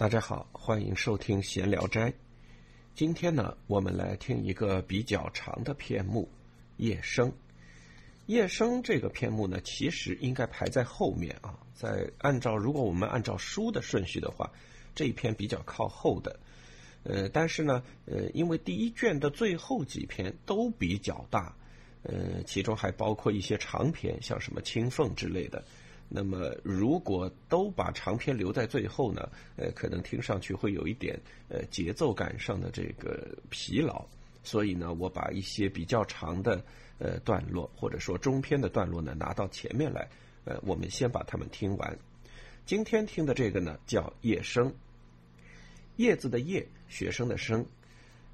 大家好，欢迎收听闲聊斋。今天呢，我们来听一个比较长的篇目《夜声》。《夜声》这个篇目呢，其实应该排在后面啊。在按照如果我们按照书的顺序的话，这一篇比较靠后的。呃，但是呢，呃，因为第一卷的最后几篇都比较大，呃，其中还包括一些长篇，像什么青凤之类的。那么，如果都把长篇留在最后呢？呃，可能听上去会有一点呃节奏感上的这个疲劳。所以呢，我把一些比较长的呃段落，或者说中篇的段落呢，拿到前面来。呃，我们先把它们听完。今天听的这个呢，叫《夜声》，叶子的叶，学生的生。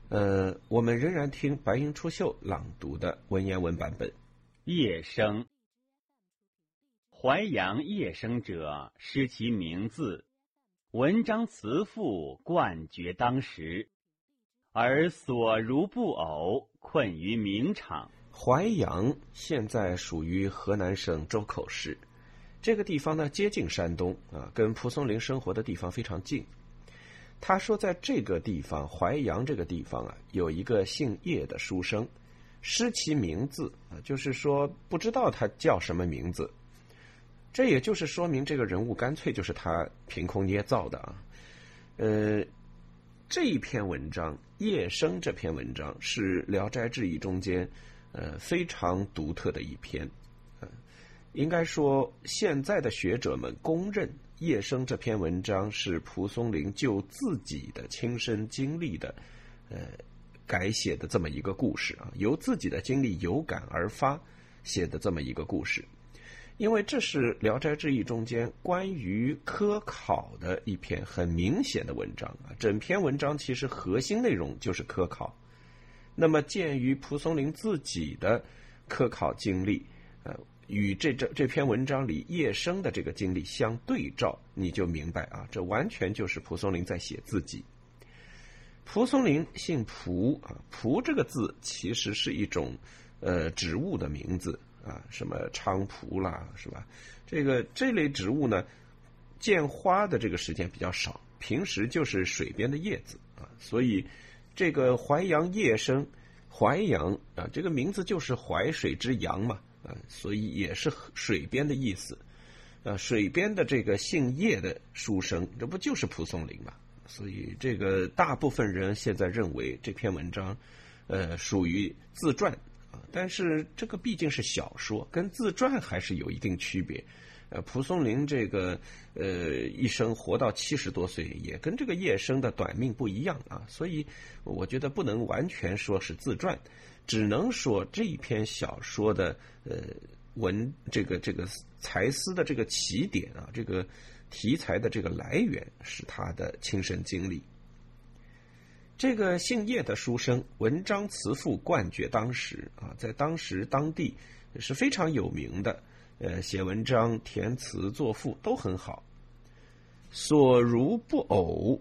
呃，我们仍然听白云出岫朗读的文言文版本，《夜声》。淮阳夜生者，失其名字。文章辞赋，冠绝当时，而所如不偶，困于名场。淮阳现在属于河南省周口市，这个地方呢接近山东啊，跟蒲松龄生活的地方非常近。他说，在这个地方淮阳这个地方啊，有一个姓叶的书生，失其名字啊，就是说不知道他叫什么名字。这也就是说明这个人物干脆就是他凭空捏造的啊，呃，这一篇文章《夜生》这篇文章是《聊斋志异》中间呃非常独特的一篇，应该说现在的学者们公认《夜生》这篇文章是蒲松龄就自己的亲身经历的呃改写的这么一个故事啊，由自己的经历有感而发写的这么一个故事。因为这是《聊斋志异》中间关于科考的一篇很明显的文章啊，整篇文章其实核心内容就是科考。那么，鉴于蒲松龄自己的科考经历，呃，与这这这篇文章里叶生的这个经历相对照，你就明白啊，这完全就是蒲松龄在写自己。蒲松龄姓蒲啊，蒲这个字其实是一种呃植物的名字。啊，什么菖蒲啦，是吧？这个这类植物呢，见花的这个时间比较少，平时就是水边的叶子啊。所以这个淮阳夜生，淮阳啊，这个名字就是淮水之阳嘛啊，所以也是水边的意思。啊，水边的这个姓叶的书生，这不就是蒲松龄嘛？所以这个大部分人现在认为这篇文章，呃，属于自传。但是这个毕竟是小说，跟自传还是有一定区别。呃，蒲松龄这个呃一生活到七十多岁，也跟这个叶生的短命不一样啊。所以我觉得不能完全说是自传，只能说这一篇小说的呃文这个这个才思的这个起点啊，这个题材的这个来源是他的亲身经历。这个姓叶的书生，文章辞赋冠绝当时啊，在当时当地是非常有名的。呃，写文章、填词、作赋都很好。所如不偶，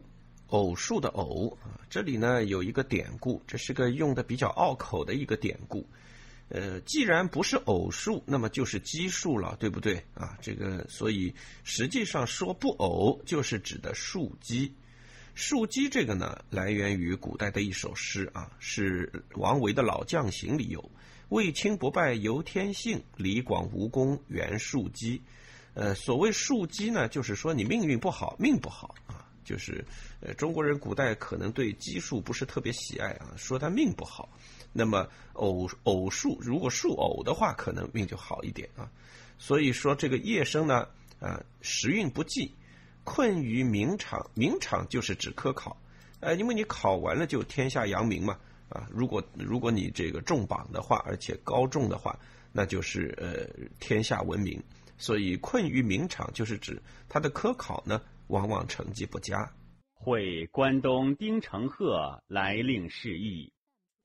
偶数的偶啊，这里呢有一个典故，这是个用的比较拗口的一个典故。呃，既然不是偶数，那么就是奇数了，对不对啊？这个，所以实际上说不偶，就是指的数奇。树基这个呢，来源于古代的一首诗啊，是王维的《老将行》里有“卫青不败由天性，李广无功原树基”。呃，所谓树基呢，就是说你命运不好，命不好啊，就是呃中国人古代可能对奇数不是特别喜爱啊，说他命不好。那么偶偶数如果数偶的话，可能命就好一点啊。所以说这个夜生呢，啊时运不济。困于名场，名场就是指科考，呃，因为你考完了就天下扬名嘛，啊，如果如果你这个中榜的话，而且高中的话，那就是呃天下闻名，所以困于名场就是指他的科考呢，往往成绩不佳。会关东丁承鹤来令示意，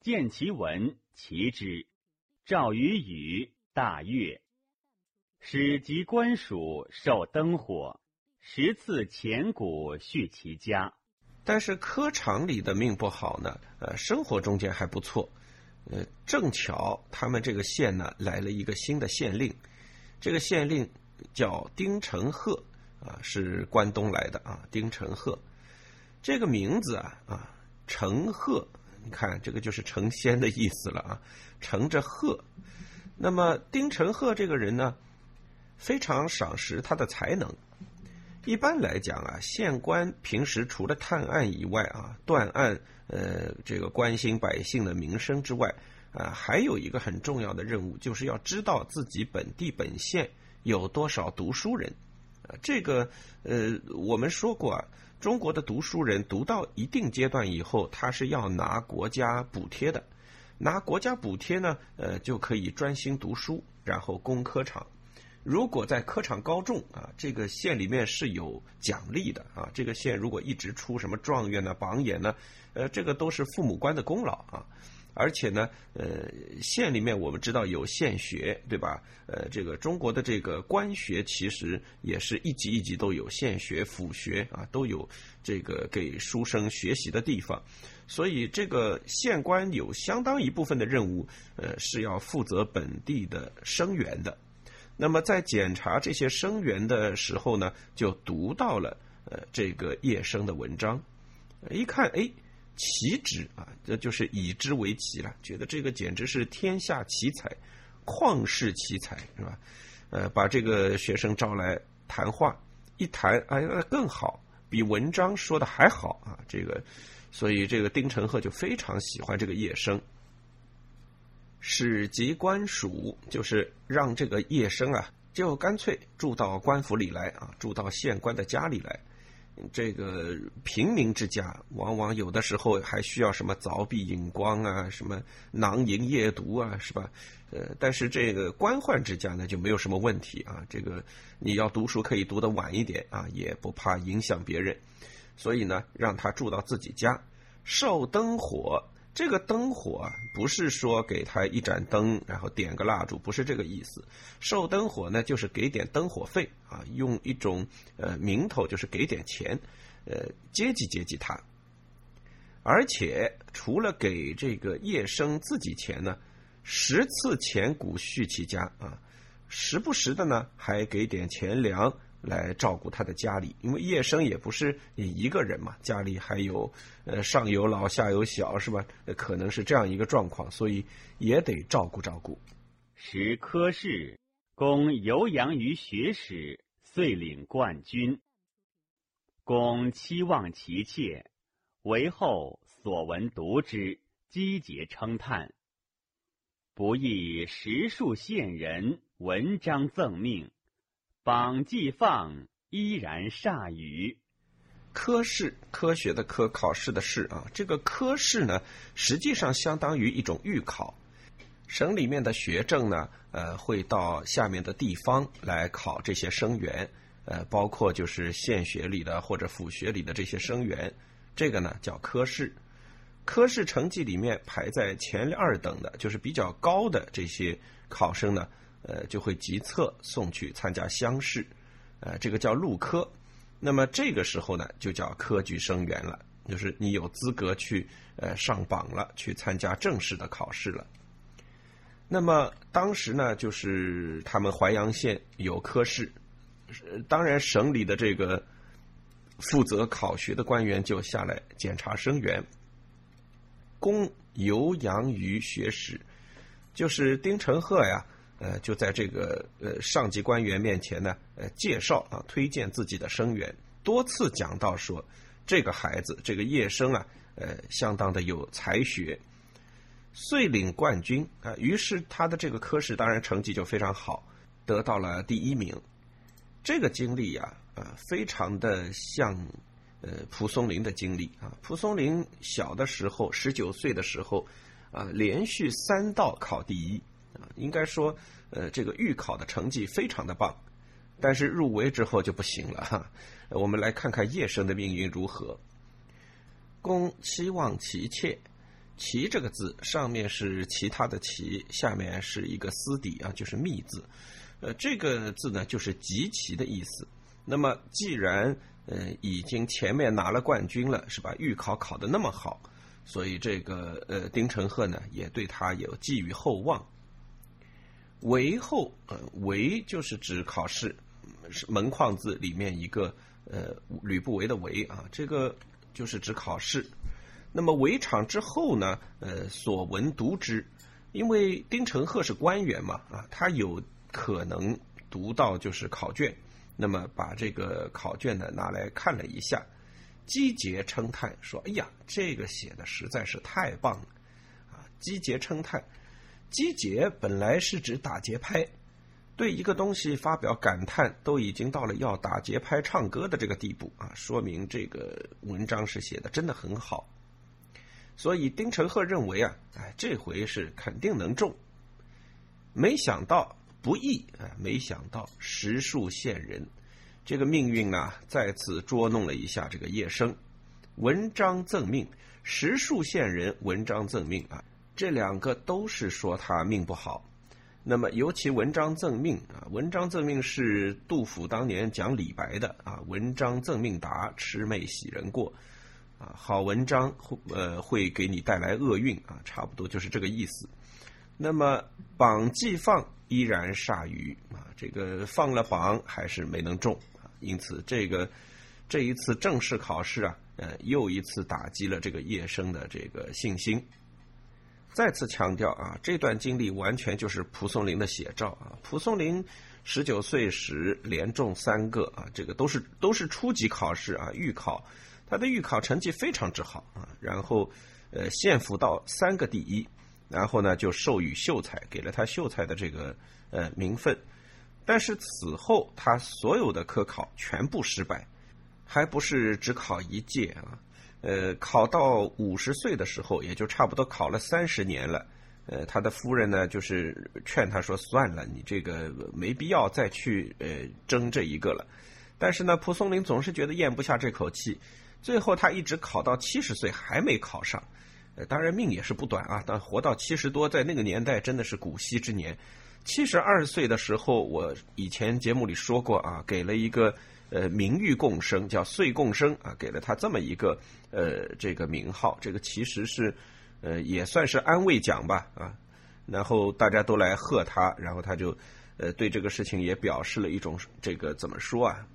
见其文，其之。赵于宇大悦，使及官署，受灯火。十次前古续其家，但是科场里的命不好呢。呃，生活中间还不错。呃，正巧他们这个县呢来了一个新的县令，这个县令叫丁承鹤啊，是关东来的啊，丁承鹤。这个名字啊啊，承鹤，你看这个就是成仙的意思了啊，乘着鹤。那么丁承鹤这个人呢，非常赏识他的才能。一般来讲啊，县官平时除了探案以外啊，断案，呃，这个关心百姓的民生之外，啊，还有一个很重要的任务，就是要知道自己本地本县有多少读书人。啊，这个，呃，我们说过啊，中国的读书人读到一定阶段以后，他是要拿国家补贴的，拿国家补贴呢，呃，就可以专心读书，然后攻科场。如果在科场高中啊，这个县里面是有奖励的啊。这个县如果一直出什么状元呢、榜眼呢，呃，这个都是父母官的功劳啊。而且呢，呃，县里面我们知道有县学，对吧？呃，这个中国的这个官学其实也是一级一级都有县学、府学啊，都有这个给书生学习的地方。所以这个县官有相当一部分的任务，呃，是要负责本地的生源的。那么在检查这些生源的时候呢，就读到了呃这个叶生的文章，一看哎奇之啊，这就是以之为奇了，觉得这个简直是天下奇才，旷世奇才是吧？呃，把这个学生招来谈话，一谈哎那更好，比文章说的还好啊，这个，所以这个丁承鹤就非常喜欢这个叶生。使及官署，就是让这个叶生啊，就干脆住到官府里来啊，住到县官的家里来。这个平民之家，往往有的时候还需要什么凿壁引光啊，什么囊萤夜读啊，是吧？呃，但是这个官宦之家呢，就没有什么问题啊。这个你要读书可以读得晚一点啊，也不怕影响别人。所以呢，让他住到自己家，受灯火。这个灯火不是说给他一盏灯，然后点个蜡烛，不是这个意思。受灯火呢，就是给点灯火费啊，用一种呃名头，就是给点钱，呃，接济接济他。而且除了给这个叶生自己钱呢，十次钱谷续其家啊，时不时的呢还给点钱粮。来照顾他的家里，因为叶生也不是你一个人嘛，家里还有呃上有老下有小，是吧？可能是这样一个状况，所以也得照顾照顾。时科氏公游阳于学史，遂领冠军。公期望其妾，为后所闻读之，积节称叹。不亦十数县人文章赠命。榜记放依然铩羽。科试，科学的科，考试的试啊。这个科试呢，实际上相当于一种预考。省里面的学政呢，呃，会到下面的地方来考这些生源，呃，包括就是县学里的或者府学里的这些生源。这个呢叫科试。科试成绩里面排在前二等的，就是比较高的这些考生呢。呃，就会集册送去参加乡试，呃，这个叫录科。那么这个时候呢，就叫科举生源了，就是你有资格去呃上榜了，去参加正式的考试了。那么当时呢，就是他们淮阳县有科试，当然省里的这个负责考学的官员就下来检查生源。公游阳于学史，就是丁承鹤呀。呃，就在这个呃上级官员面前呢，呃，介绍啊，推荐自己的生源，多次讲到说，这个孩子，这个叶生啊，呃，相当的有才学，遂领冠军啊。于是他的这个科室当然成绩就非常好，得到了第一名。这个经历呀，啊，非常的像呃蒲松龄的经历啊。蒲松龄小的时候，十九岁的时候，啊，连续三道考第一。啊，应该说，呃，这个预考的成绩非常的棒，但是入围之后就不行了哈。我们来看看叶生的命运如何。公期望其妾，其这个字上面是其他的其，下面是一个丝底啊，就是密字。呃，这个字呢就是极其的意思。那么既然呃已经前面拿了冠军了，是吧？预考考的那么好，所以这个呃丁承鹤呢也对他有寄予厚望。为后，呃，为就是指考试，是门框字里面一个呃吕不韦的韦啊，这个就是指考试。那么围场之后呢，呃，所闻读之，因为丁承鹤是官员嘛，啊，他有可能读到就是考卷，那么把这个考卷呢拿来看了一下，击节称叹说：“哎呀，这个写的实在是太棒了！”啊，击节称叹，击节本来是指打节拍。对一个东西发表感叹，都已经到了要打节拍唱歌的这个地步啊，说明这个文章是写的真的很好。所以丁承鹤认为啊，哎，这回是肯定能中。没想到不易啊，没想到实数县人，这个命运呢，再次捉弄了一下这个叶生。文章赠命，实数县人文章赠命啊，这两个都是说他命不好。那么，尤其文章赠命啊，文章赠命是杜甫当年讲李白的啊，文章赠命达，魑魅喜人过，啊，好文章会呃会给你带来厄运啊，差不多就是这个意思。那么榜既放，依然煞于啊，这个放了榜还是没能中啊，因此这个这一次正式考试啊，呃，又一次打击了这个叶生的这个信心。再次强调啊，这段经历完全就是蒲松龄的写照啊。蒲松龄十九岁时连中三个啊，这个都是都是初级考试啊，预考，他的预考成绩非常之好啊。然后呃，县府到三个第一，然后呢就授予秀才，给了他秀才的这个呃名分。但是此后他所有的科考全部失败，还不是只考一届啊。呃，考到五十岁的时候，也就差不多考了三十年了。呃，他的夫人呢，就是劝他说：“算了，你这个没必要再去呃争这一个了。”但是呢，蒲松龄总是觉得咽不下这口气，最后他一直考到七十岁还没考上。呃，当然命也是不短啊，但活到七十多，在那个年代真的是古稀之年。七十二岁的时候，我以前节目里说过啊，给了一个。呃，名誉共生叫岁共生啊，给了他这么一个呃这个名号，这个其实是呃也算是安慰奖吧啊，然后大家都来贺他，然后他就呃对这个事情也表示了一种这个怎么说啊，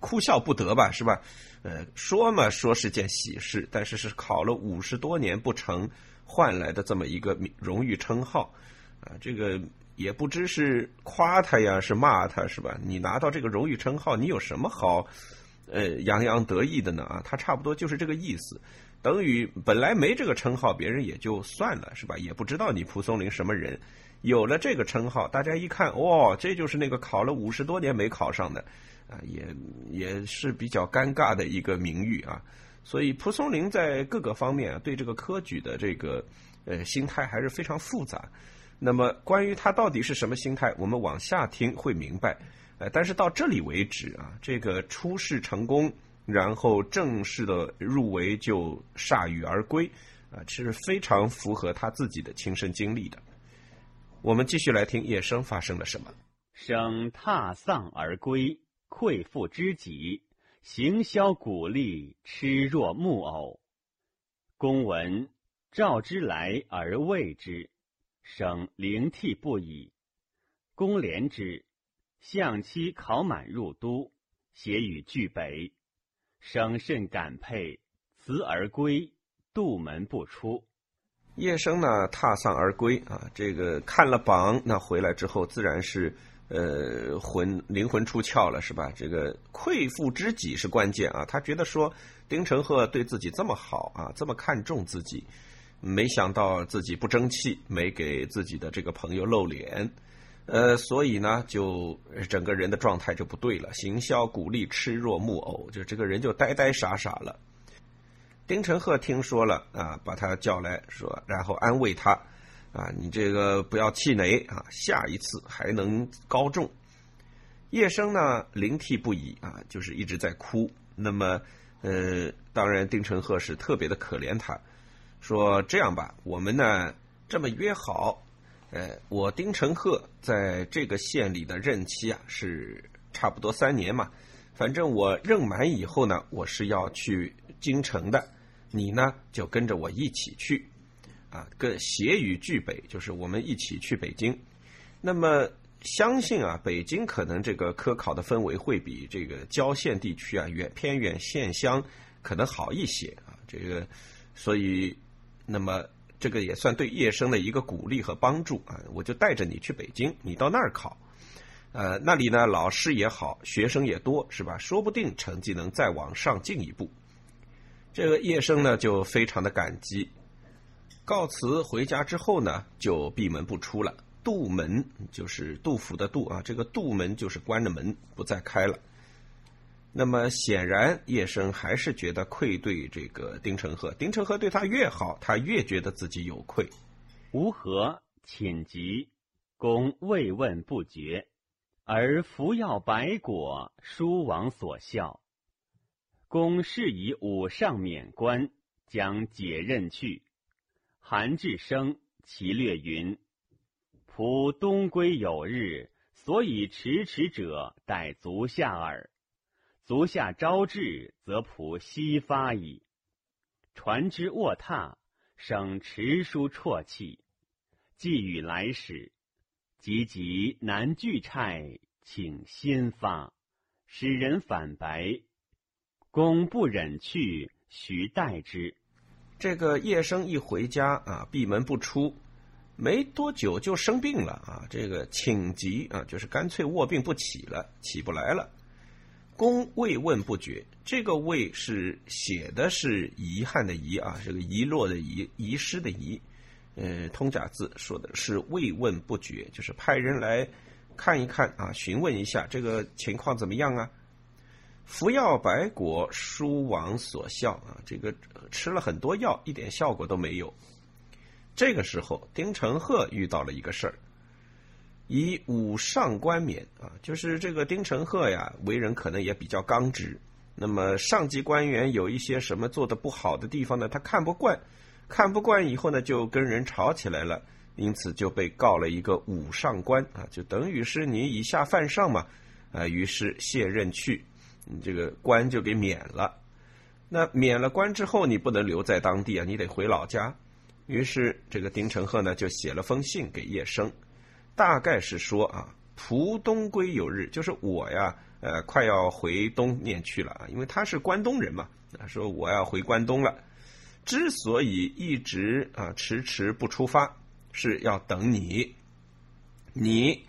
哭笑不得吧，是吧？呃，说嘛说是件喜事，但是是考了五十多年不成换来的这么一个荣誉称号啊，这个。也不知是夸他呀，是骂他，是吧？你拿到这个荣誉称号，你有什么好，呃，洋洋得意的呢？啊，他差不多就是这个意思，等于本来没这个称号，别人也就算了，是吧？也不知道你蒲松龄什么人，有了这个称号，大家一看，哦，这就是那个考了五十多年没考上的，啊，也也是比较尴尬的一个名誉啊。所以蒲松龄在各个方面啊对这个科举的这个呃心态还是非常复杂。那么，关于他到底是什么心态，我们往下听会明白。呃，但是到这里为止啊，这个初试成功，然后正式的入围就铩羽而归，啊，其实非常符合他自己的亲身经历的。我们继续来听叶生发生了什么。生踏丧而归，愧负知己，行销鼓励，痴若木偶。公闻，召之来而谓之。生灵涕不已，公怜之，相妻考满入都，携与俱北。生甚感佩，辞而归，杜门不出。叶生呢，踏丧而归啊，这个看了榜，那回来之后自然是呃魂灵魂出窍了，是吧？这个愧负知己是关键啊，他觉得说丁承鹤对自己这么好啊，这么看重自己。没想到自己不争气，没给自己的这个朋友露脸，呃，所以呢，就整个人的状态就不对了，行销鼓励，痴若木偶，就这个人就呆呆傻傻了。丁承鹤听说了啊，把他叫来说，然后安慰他啊，你这个不要气馁啊，下一次还能高中。叶生呢，灵涕不已啊，就是一直在哭。那么，呃，当然，丁承鹤是特别的可怜他。说这样吧，我们呢这么约好，呃，我丁承鹤在这个县里的任期啊是差不多三年嘛，反正我任满以后呢，我是要去京城的，你呢就跟着我一起去，啊，跟携与俱北，就是我们一起去北京。那么相信啊，北京可能这个科考的氛围会比这个郊县地区啊、远偏远县乡可能好一些啊。这个，所以，那么这个也算对叶生的一个鼓励和帮助啊。我就带着你去北京，你到那儿考，呃，那里呢老师也好，学生也多，是吧？说不定成绩能再往上进一步。这个叶生呢就非常的感激，告辞回家之后呢就闭门不出了。杜门就是杜甫的杜啊，这个杜门就是关着门不再开了。那么显然叶生还是觉得愧对这个丁承鹤，丁承鹤对他越好，他越觉得自己有愧。吾何寝疾，公慰问不绝，而服药白果，书王所效。公是以武上免官，将解任去。韩志生其略云。仆东归有日，所以迟迟者，待足下耳。足下招致，则仆西发矣。船之卧榻，省持书啜泣。寄与来使，急急难拒差，请先发。使人反白，公不忍去，徐待之。这个叶生一回家啊，闭门不出。没多久就生病了啊！这个请疾啊，就是干脆卧病不起了，起不来了。公慰问不绝，这个慰是写的是遗憾的遗啊，这个遗落的遗，遗失的遗。呃，通假字说的是慰问不绝，就是派人来看一看啊，询问一下这个情况怎么样啊？服药百果，书王所效啊，这个吃了很多药，一点效果都没有。这个时候，丁承鹤遇到了一个事儿，以武上官免啊，就是这个丁承鹤呀，为人可能也比较刚直。那么上级官员有一些什么做的不好的地方呢？他看不惯，看不惯以后呢，就跟人吵起来了，因此就被告了一个武上官啊，就等于是你以下犯上嘛，啊，于是卸任去，你这个官就给免了。那免了官之后，你不能留在当地啊，你得回老家。于是，这个丁承鹤呢就写了封信给叶生，大概是说啊，蒲东归有日，就是我呀，呃，快要回东面去了啊，因为他是关东人嘛，啊，说我要回关东了。之所以一直啊迟迟不出发，是要等你，你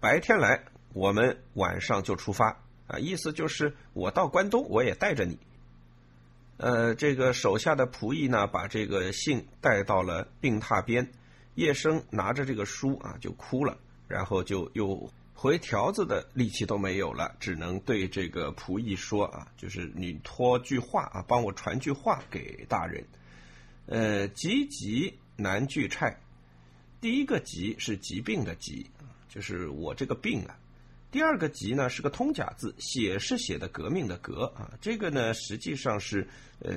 白天来，我们晚上就出发啊，意思就是我到关东，我也带着你。呃，这个手下的仆役呢，把这个信带到了病榻边。叶生拿着这个书啊，就哭了，然后就又回条子的力气都没有了，只能对这个仆役说啊，就是你托句话啊，帮我传句话给大人。呃，急急难拒差，第一个急是疾病的疾，就是我这个病啊。第二个“急”呢是个通假字，写是写的革命的“革”啊，这个呢实际上是呃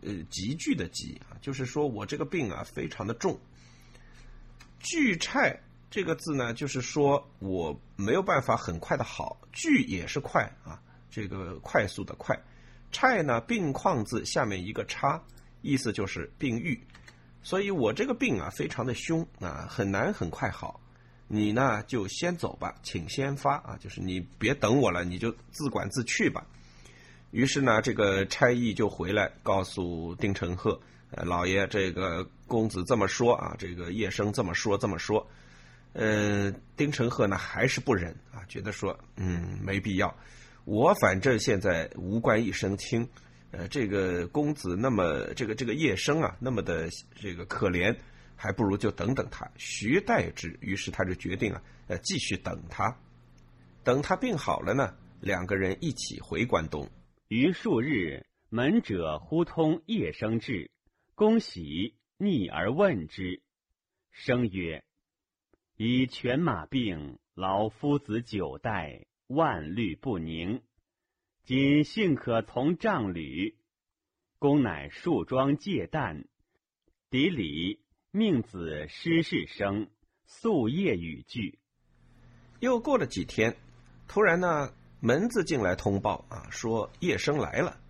呃急剧的“急”啊，就是说我这个病啊非常的重。拒差这个字呢，就是说我没有办法很快的好，拒也是快啊，这个快速的快。差呢病况字下面一个叉，意思就是病愈，所以我这个病啊非常的凶啊，很难很快好。你呢就先走吧，请先发啊，就是你别等我了，你就自管自去吧。于是呢，这个差役就回来告诉丁承鹤，呃，老爷，这个公子这么说啊，这个叶生这么说这么说。嗯，丁承鹤呢还是不忍啊，觉得说，嗯，没必要。我反正现在无官一身轻，呃，这个公子那么这个这个叶生啊，那么的这个可怜。还不如就等等他，徐待之。于是他就决定啊，呃，继续等他。等他病好了呢，两个人一起回关东。于数日，门者忽通叶生至，恭喜逆而问之。生曰：“以犬马病，老夫子九代，万虑不宁。今幸可从帐履，公乃束装戒诞，砥礼。”命子失事生，宿夜与聚。又过了几天，突然呢，门子进来通报啊，说叶生来了。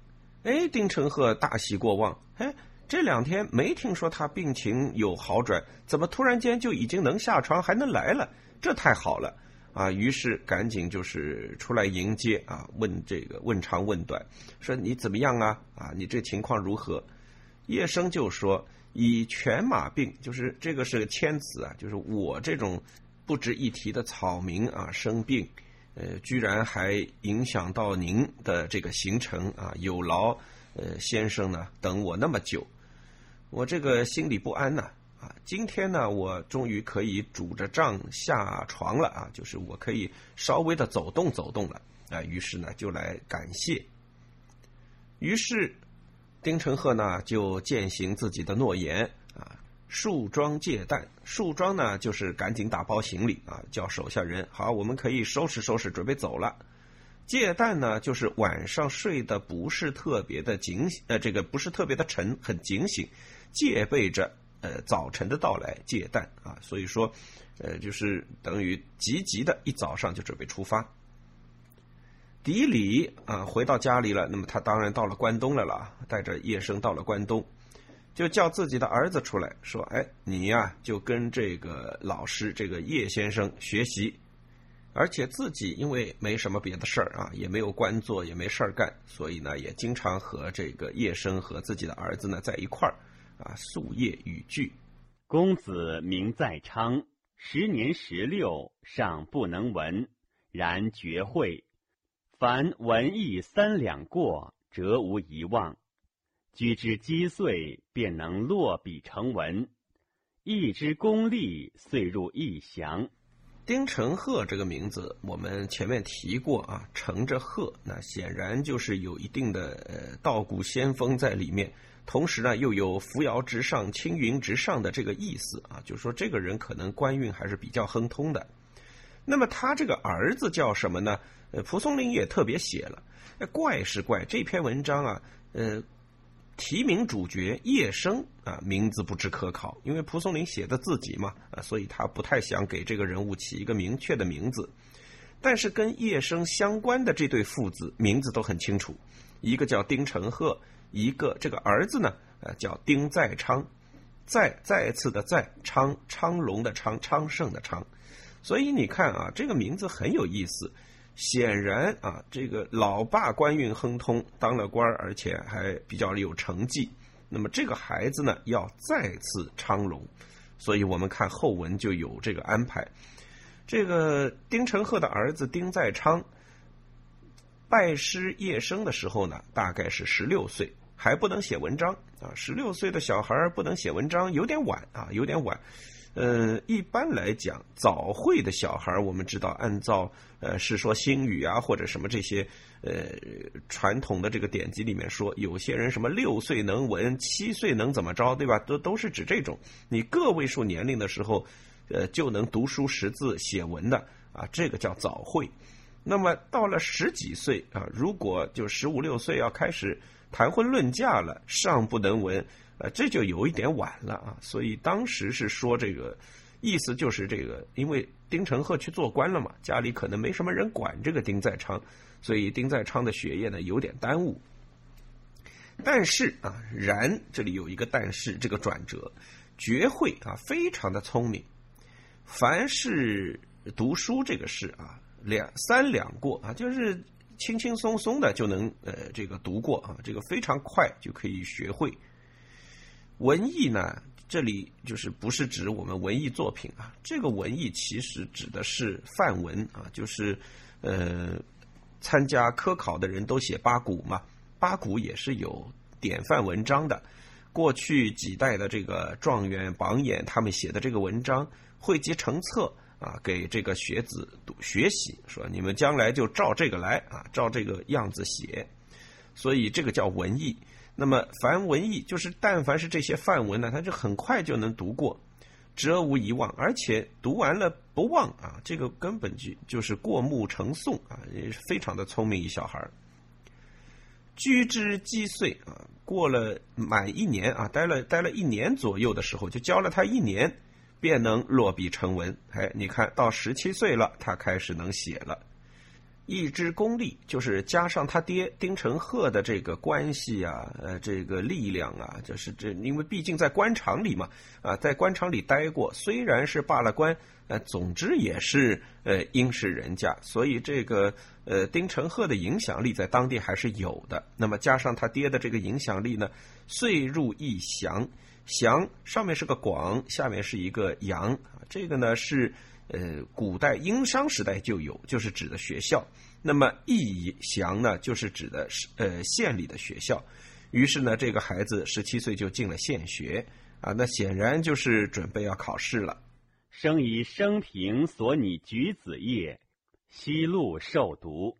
哎，丁承鹤大喜过望。哎，这两天没听说他病情有好转，怎么突然间就已经能下床，还能来了？这太好了！啊，于是赶紧就是出来迎接啊，问这个问长问短，说你怎么样啊？啊，你这情况如何？叶生就说：“以犬马病，就是这个是个谦词啊，就是我这种不值一提的草民啊，生病，呃，居然还影响到您的这个行程啊，有劳呃先生呢等我那么久，我这个心里不安呐。”啊，今天呢，我终于可以拄着杖下床了啊！就是我可以稍微的走动走动了啊。于是呢，就来感谢。于是，丁承鹤呢就践行自己的诺言啊，束装借弹。束装呢就是赶紧打包行李啊，叫手下人好，我们可以收拾收拾，准备走了。借弹呢就是晚上睡得不是特别的警呃，这个不是特别的沉，很警醒，戒备着。呃，早晨的到来借弹啊，所以说，呃，就是等于急急的一早上就准备出发。迪里啊，回到家里了，那么他当然到了关东来了，带着叶生到了关东，就叫自己的儿子出来说：“哎，你呀，就跟这个老师这个叶先生学习，而且自己因为没什么别的事儿啊，也没有官做，也没事儿干，所以呢，也经常和这个叶生和自己的儿子呢在一块儿。”啊，宿夜语句。公子名在昌，时年十六，尚不能文，然绝会。凡文艺三两过，则无遗忘。居之积岁，便能落笔成文。一之功力，遂入义祥。丁承鹤这个名字，我们前面提过啊，承着鹤，那显然就是有一定的呃道骨仙风在里面。同时呢，又有扶摇直上、青云直上的这个意思啊，就是说这个人可能官运还是比较亨通的。那么他这个儿子叫什么呢？蒲松龄也特别写了，怪是怪，这篇文章啊，呃，提名主角叶生啊，名字不知可考，因为蒲松龄写的自己嘛啊，所以他不太想给这个人物起一个明确的名字。但是跟叶生相关的这对父子名字都很清楚，一个叫丁承鹤。一个这个儿子呢，呃，叫丁在昌，再再次的在昌昌隆的昌昌盛的昌，所以你看啊，这个名字很有意思。显然啊，这个老爸官运亨通，当了官而且还比较有成绩。那么这个孩子呢，要再次昌隆，所以我们看后文就有这个安排。这个丁承鹤的儿子丁在昌拜师叶生的时候呢，大概是十六岁。还不能写文章啊！十六岁的小孩不能写文章，有点晚啊，有点晚。呃，一般来讲，早会的小孩，我们知道，按照呃《世说新语》啊，或者什么这些呃传统的这个典籍里面说，有些人什么六岁能文，七岁能怎么着，对吧？都都是指这种，你个位数年龄的时候，呃，就能读书识字写文的啊，这个叫早会。那么到了十几岁啊，如果就十五六岁要开始。谈婚论嫁了，尚不能闻，呃，这就有一点晚了啊。所以当时是说这个意思，就是这个，因为丁承鹤去做官了嘛，家里可能没什么人管这个丁在昌，所以丁在昌的学业呢有点耽误。但是啊，然这里有一个但是，这个转折，绝慧啊，非常的聪明，凡是读书这个事啊，两三两过啊，就是。轻轻松松的就能呃这个读过啊，这个非常快就可以学会。文艺呢，这里就是不是指我们文艺作品啊，这个文艺其实指的是范文啊，就是呃参加科考的人都写八股嘛，八股也是有典范文章的。过去几代的这个状元榜眼他们写的这个文章汇集成册。啊，给这个学子读学习，说你们将来就照这个来啊，照这个样子写，所以这个叫文艺。那么凡文艺，就是但凡是这些范文呢，他就很快就能读过，折无遗忘，而且读完了不忘啊，这个根本就就是过目成诵啊，也是非常的聪明一小孩儿。居之积岁啊，过了满一年啊，待了待了一年左右的时候，就教了他一年。便能落笔成文。哎，你看到十七岁了，他开始能写了。义之功力，就是加上他爹丁承鹤的这个关系啊，呃，这个力量啊，就是这，因为毕竟在官场里嘛，啊，在官场里待过，虽然是罢了官，呃，总之也是呃应是人家，所以这个呃丁承鹤的影响力在当地还是有的。那么加上他爹的这个影响力呢，遂入义祥，祥上面是个广，下面是一个阳，这个呢是。呃，古代殷商时代就有，就是指的学校。那么义祥呢，就是指的是呃县里的学校。于是呢，这个孩子十七岁就进了县学啊，那显然就是准备要考试了。生以生平所拟举子业，西路受读，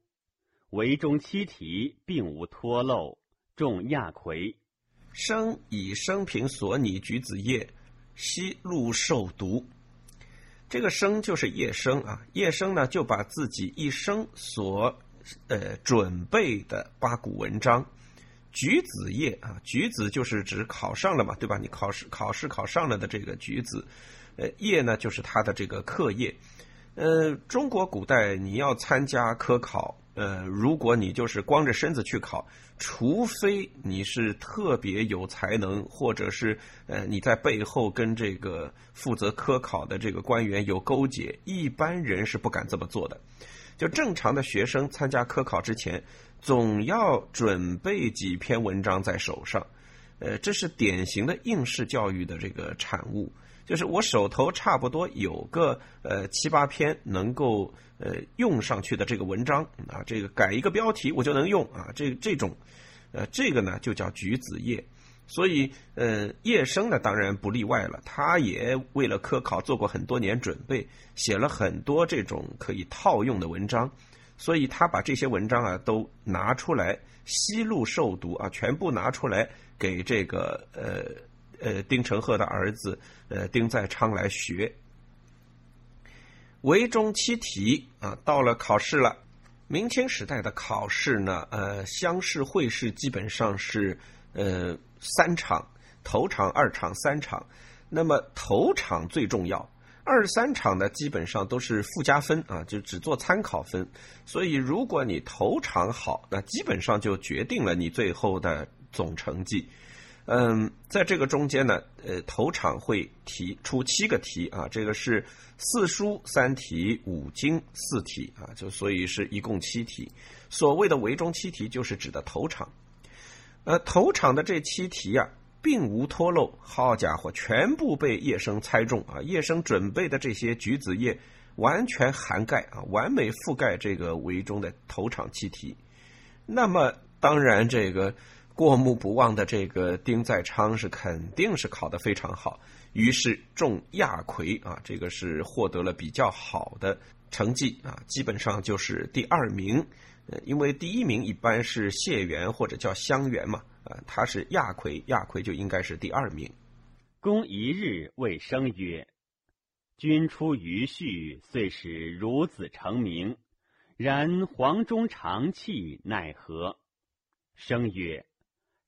为中七题并无脱漏，中亚魁。生以生平所拟举子业，西路受读。这个生就是叶生啊，叶生呢就把自己一生所呃准备的八股文章，举子业啊，举子就是指考上了嘛，对吧？你考试考试考上了的这个举子，呃，业呢就是他的这个课业。呃，中国古代你要参加科考。呃，如果你就是光着身子去考，除非你是特别有才能，或者是呃你在背后跟这个负责科考的这个官员有勾结，一般人是不敢这么做的。就正常的学生参加科考之前，总要准备几篇文章在手上，呃，这是典型的应试教育的这个产物。就是我手头差不多有个呃七八篇能够呃用上去的这个文章啊，这个改一个标题我就能用啊，这这种，呃这个呢就叫橘子叶，所以呃叶生呢当然不例外了，他也为了科考做过很多年准备，写了很多这种可以套用的文章，所以他把这些文章啊都拿出来西路授读啊，全部拿出来给这个呃。呃，丁承鹤的儿子，呃，丁在昌来学。为中七题啊，到了考试了。明清时代的考试呢，呃，乡试、会试基本上是呃三场，头场、二场、三场。那么头场最重要，二三场呢基本上都是附加分啊，就只做参考分。所以如果你头场好，那基本上就决定了你最后的总成绩。嗯，在这个中间呢，呃，头场会提出七个题啊，这个是四书三题，五经四题啊，就所以是一共七题。所谓的围中七题，就是指的头场。呃，头场的这七题啊，并无脱漏，好家伙，全部被叶生猜中啊！叶生准备的这些橘子叶，完全涵盖啊，完美覆盖这个围中的头场七题。那么，当然这个。过目不忘的这个丁在昌是肯定是考得非常好，于是中亚魁啊，这个是获得了比较好的成绩啊，基本上就是第二名。呃，因为第一名一般是谢元或者叫香元嘛，啊，他是亚魁，亚魁就应该是第二名。公一日谓生曰：“君出于序，遂使孺子成名，然黄中长气奈何？”生曰。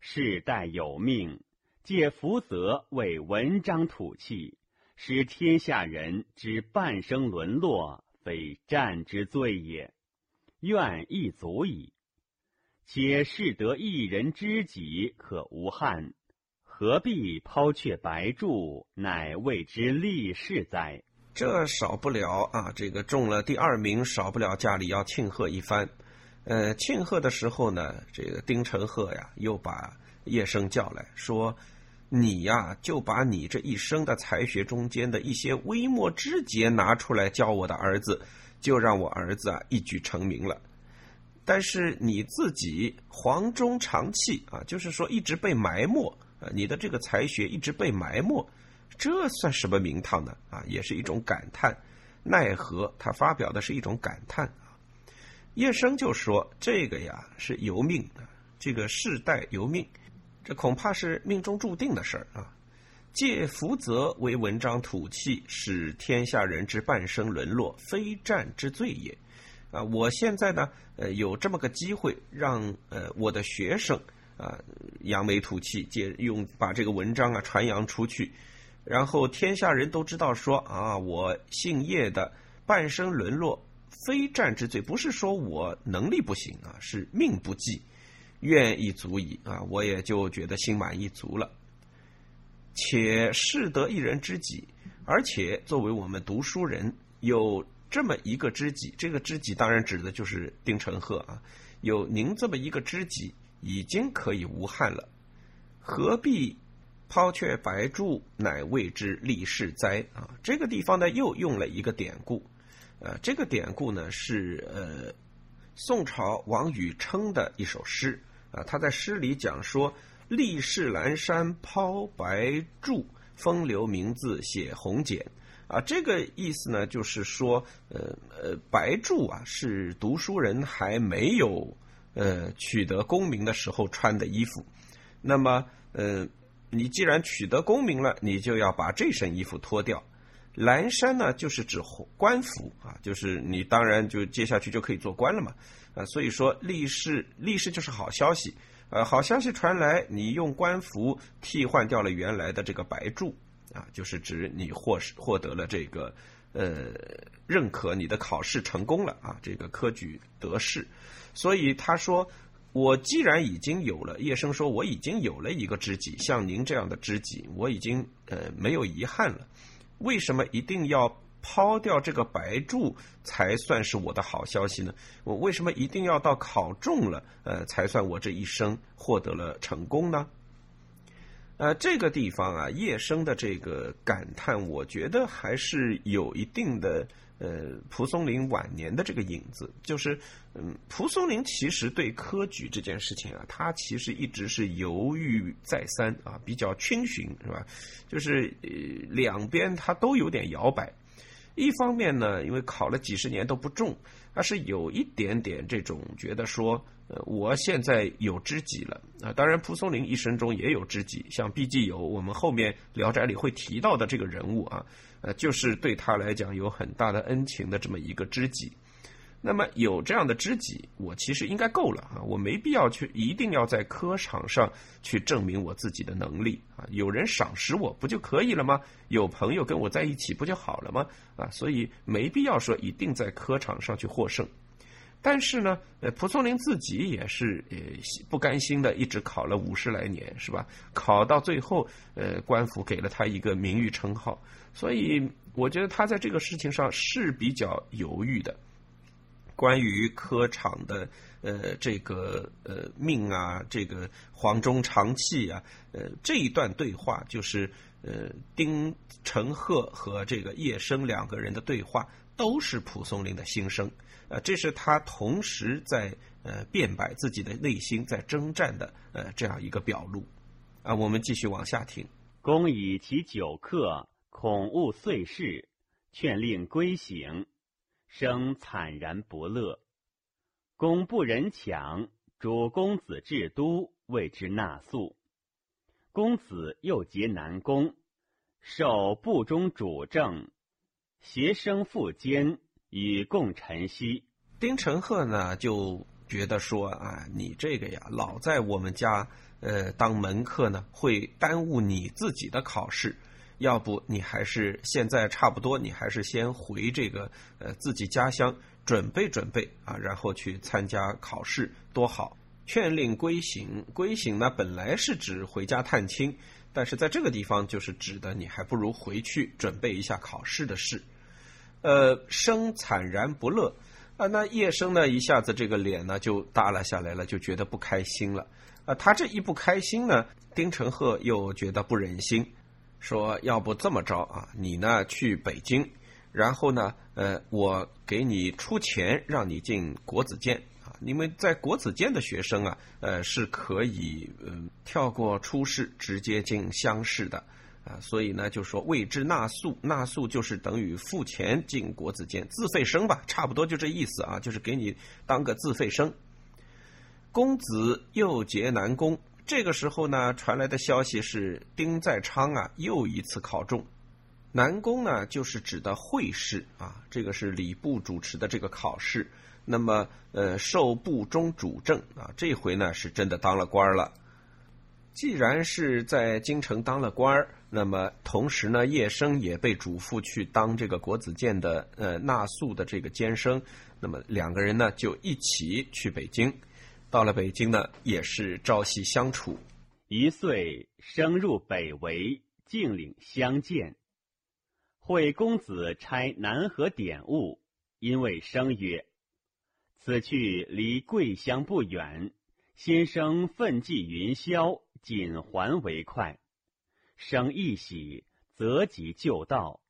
世代有命，借福泽为文章土气，使天下人之半生沦落，非战之罪也。愿亦足矣。且士得一人知己，可无憾，何必抛却白柱，乃为之立事哉？这少不了啊！这个中了第二名，少不了家里要庆贺一番。呃，庆贺的时候呢，这个丁承鹤呀，又把叶生叫来说：“你呀，就把你这一生的才学中间的一些微末之节拿出来教我的儿子，就让我儿子啊一举成名了。但是你自己黄中长气啊，就是说一直被埋没啊，你的这个才学一直被埋没，这算什么名堂呢？啊，也是一种感叹。奈何他发表的是一种感叹。”叶生就说：“这个呀是由命的，这个世代由命，这恐怕是命中注定的事儿啊。借福泽为文章土气，使天下人之半生沦落，非战之罪也。啊，我现在呢，呃，有这么个机会，让呃我的学生啊扬眉吐气，借用把这个文章啊传扬出去，然后天下人都知道说啊，我姓叶的半生沦落。”非战之罪，不是说我能力不行啊，是命不济，愿意足矣啊，我也就觉得心满意足了。且适得一人知己，而且作为我们读书人，有这么一个知己，这个知己当然指的就是丁承鹤啊，有您这么一个知己，已经可以无憾了，何必抛却白柱，乃谓之立世哉？啊，这个地方呢又用了一个典故，呃，这个典故呢是呃宋朝王禹偁的一首诗啊，他在诗里讲说。立世阑珊抛白柱，风流名字写红笺。啊，这个意思呢，就是说，呃呃，白柱啊，是读书人还没有呃取得功名的时候穿的衣服。那么，呃，你既然取得功名了，你就要把这身衣服脱掉。阑珊呢，就是指官服啊，就是你当然就接下去就可以做官了嘛。啊，所以说立誓立誓就是好消息。呃，好消息传来，你用官服替换掉了原来的这个白柱，啊，就是指你获获得了这个呃认可，你的考试成功了啊，这个科举得势。所以他说，我既然已经有了，叶生说我已经有了一个知己，像您这样的知己，我已经呃没有遗憾了。为什么一定要？抛掉这个白柱才算是我的好消息呢？我为什么一定要到考中了，呃，才算我这一生获得了成功呢？呃，这个地方啊，叶生的这个感叹，我觉得还是有一定的呃，蒲松龄晚年的这个影子。就是，嗯，蒲松龄其实对科举这件事情啊，他其实一直是犹豫再三啊，比较逡巡，是吧？就是呃，两边他都有点摇摆。一方面呢，因为考了几十年都不中，他是有一点点这种觉得说，呃，我现在有知己了啊。当然，蒲松龄一生中也有知己，像毕继友，我们后面《聊斋》里会提到的这个人物啊，呃，就是对他来讲有很大的恩情的这么一个知己。那么有这样的知己，我其实应该够了啊！我没必要去一定要在科场上去证明我自己的能力啊！有人赏识我不就可以了吗？有朋友跟我在一起不就好了吗？啊，所以没必要说一定在科场上去获胜。但是呢，呃，蒲松龄自己也是呃不甘心的，一直考了五十来年，是吧？考到最后，呃，官府给了他一个名誉称号，所以我觉得他在这个事情上是比较犹豫的。关于科场的呃这个呃命啊，这个黄忠长气啊，呃这一段对话就是呃丁承鹤和这个叶生两个人的对话，都是蒲松龄的心声，呃这是他同时在呃辩白自己的内心，在征战的呃这样一个表露，啊我们继续往下听。公以其久客，恐误岁事，劝令归省。生惨然不乐，公不忍抢，主公子至都，谓之纳粟。公子又结南宫，受部中主政，携生父监，与共晨曦。丁承鹤呢，就觉得说啊，你这个呀，老在我们家呃当门客呢，会耽误你自己的考试。要不你还是现在差不多，你还是先回这个呃自己家乡准备准备啊，然后去参加考试多好。劝令归省，归省呢本来是指回家探亲，但是在这个地方就是指的你还不如回去准备一下考试的事。呃，生惨然不乐啊，那叶生呢一下子这个脸呢就耷拉下来了，就觉得不开心了啊。他这一不开心呢，丁承鹤又觉得不忍心。说要不这么着啊，你呢去北京，然后呢，呃，我给你出钱让你进国子监啊。因为在国子监的学生啊，呃，是可以嗯跳过初试直接进乡试的啊。所以呢，就说为之纳粟，纳粟就是等于付钱进国子监，自费生吧，差不多就这意思啊，就是给你当个自费生。公子又结南宫。这个时候呢，传来的消息是丁在昌啊又一次考中，南宫呢就是指的会试啊，这个是礼部主持的这个考试。那么呃，受部中主政啊，这回呢是真的当了官了。既然是在京城当了官儿，那么同时呢，叶生也被嘱咐去当这个国子监的呃纳粟的这个监生。那么两个人呢，就一起去北京。到了北京呢，也是朝夕相处。一岁升入北围，敬领相见。惠公子差南河典物，因为生曰：“此去离桂乡不远，先生奋迹云霄。”锦还为快，生一喜，择吉就道。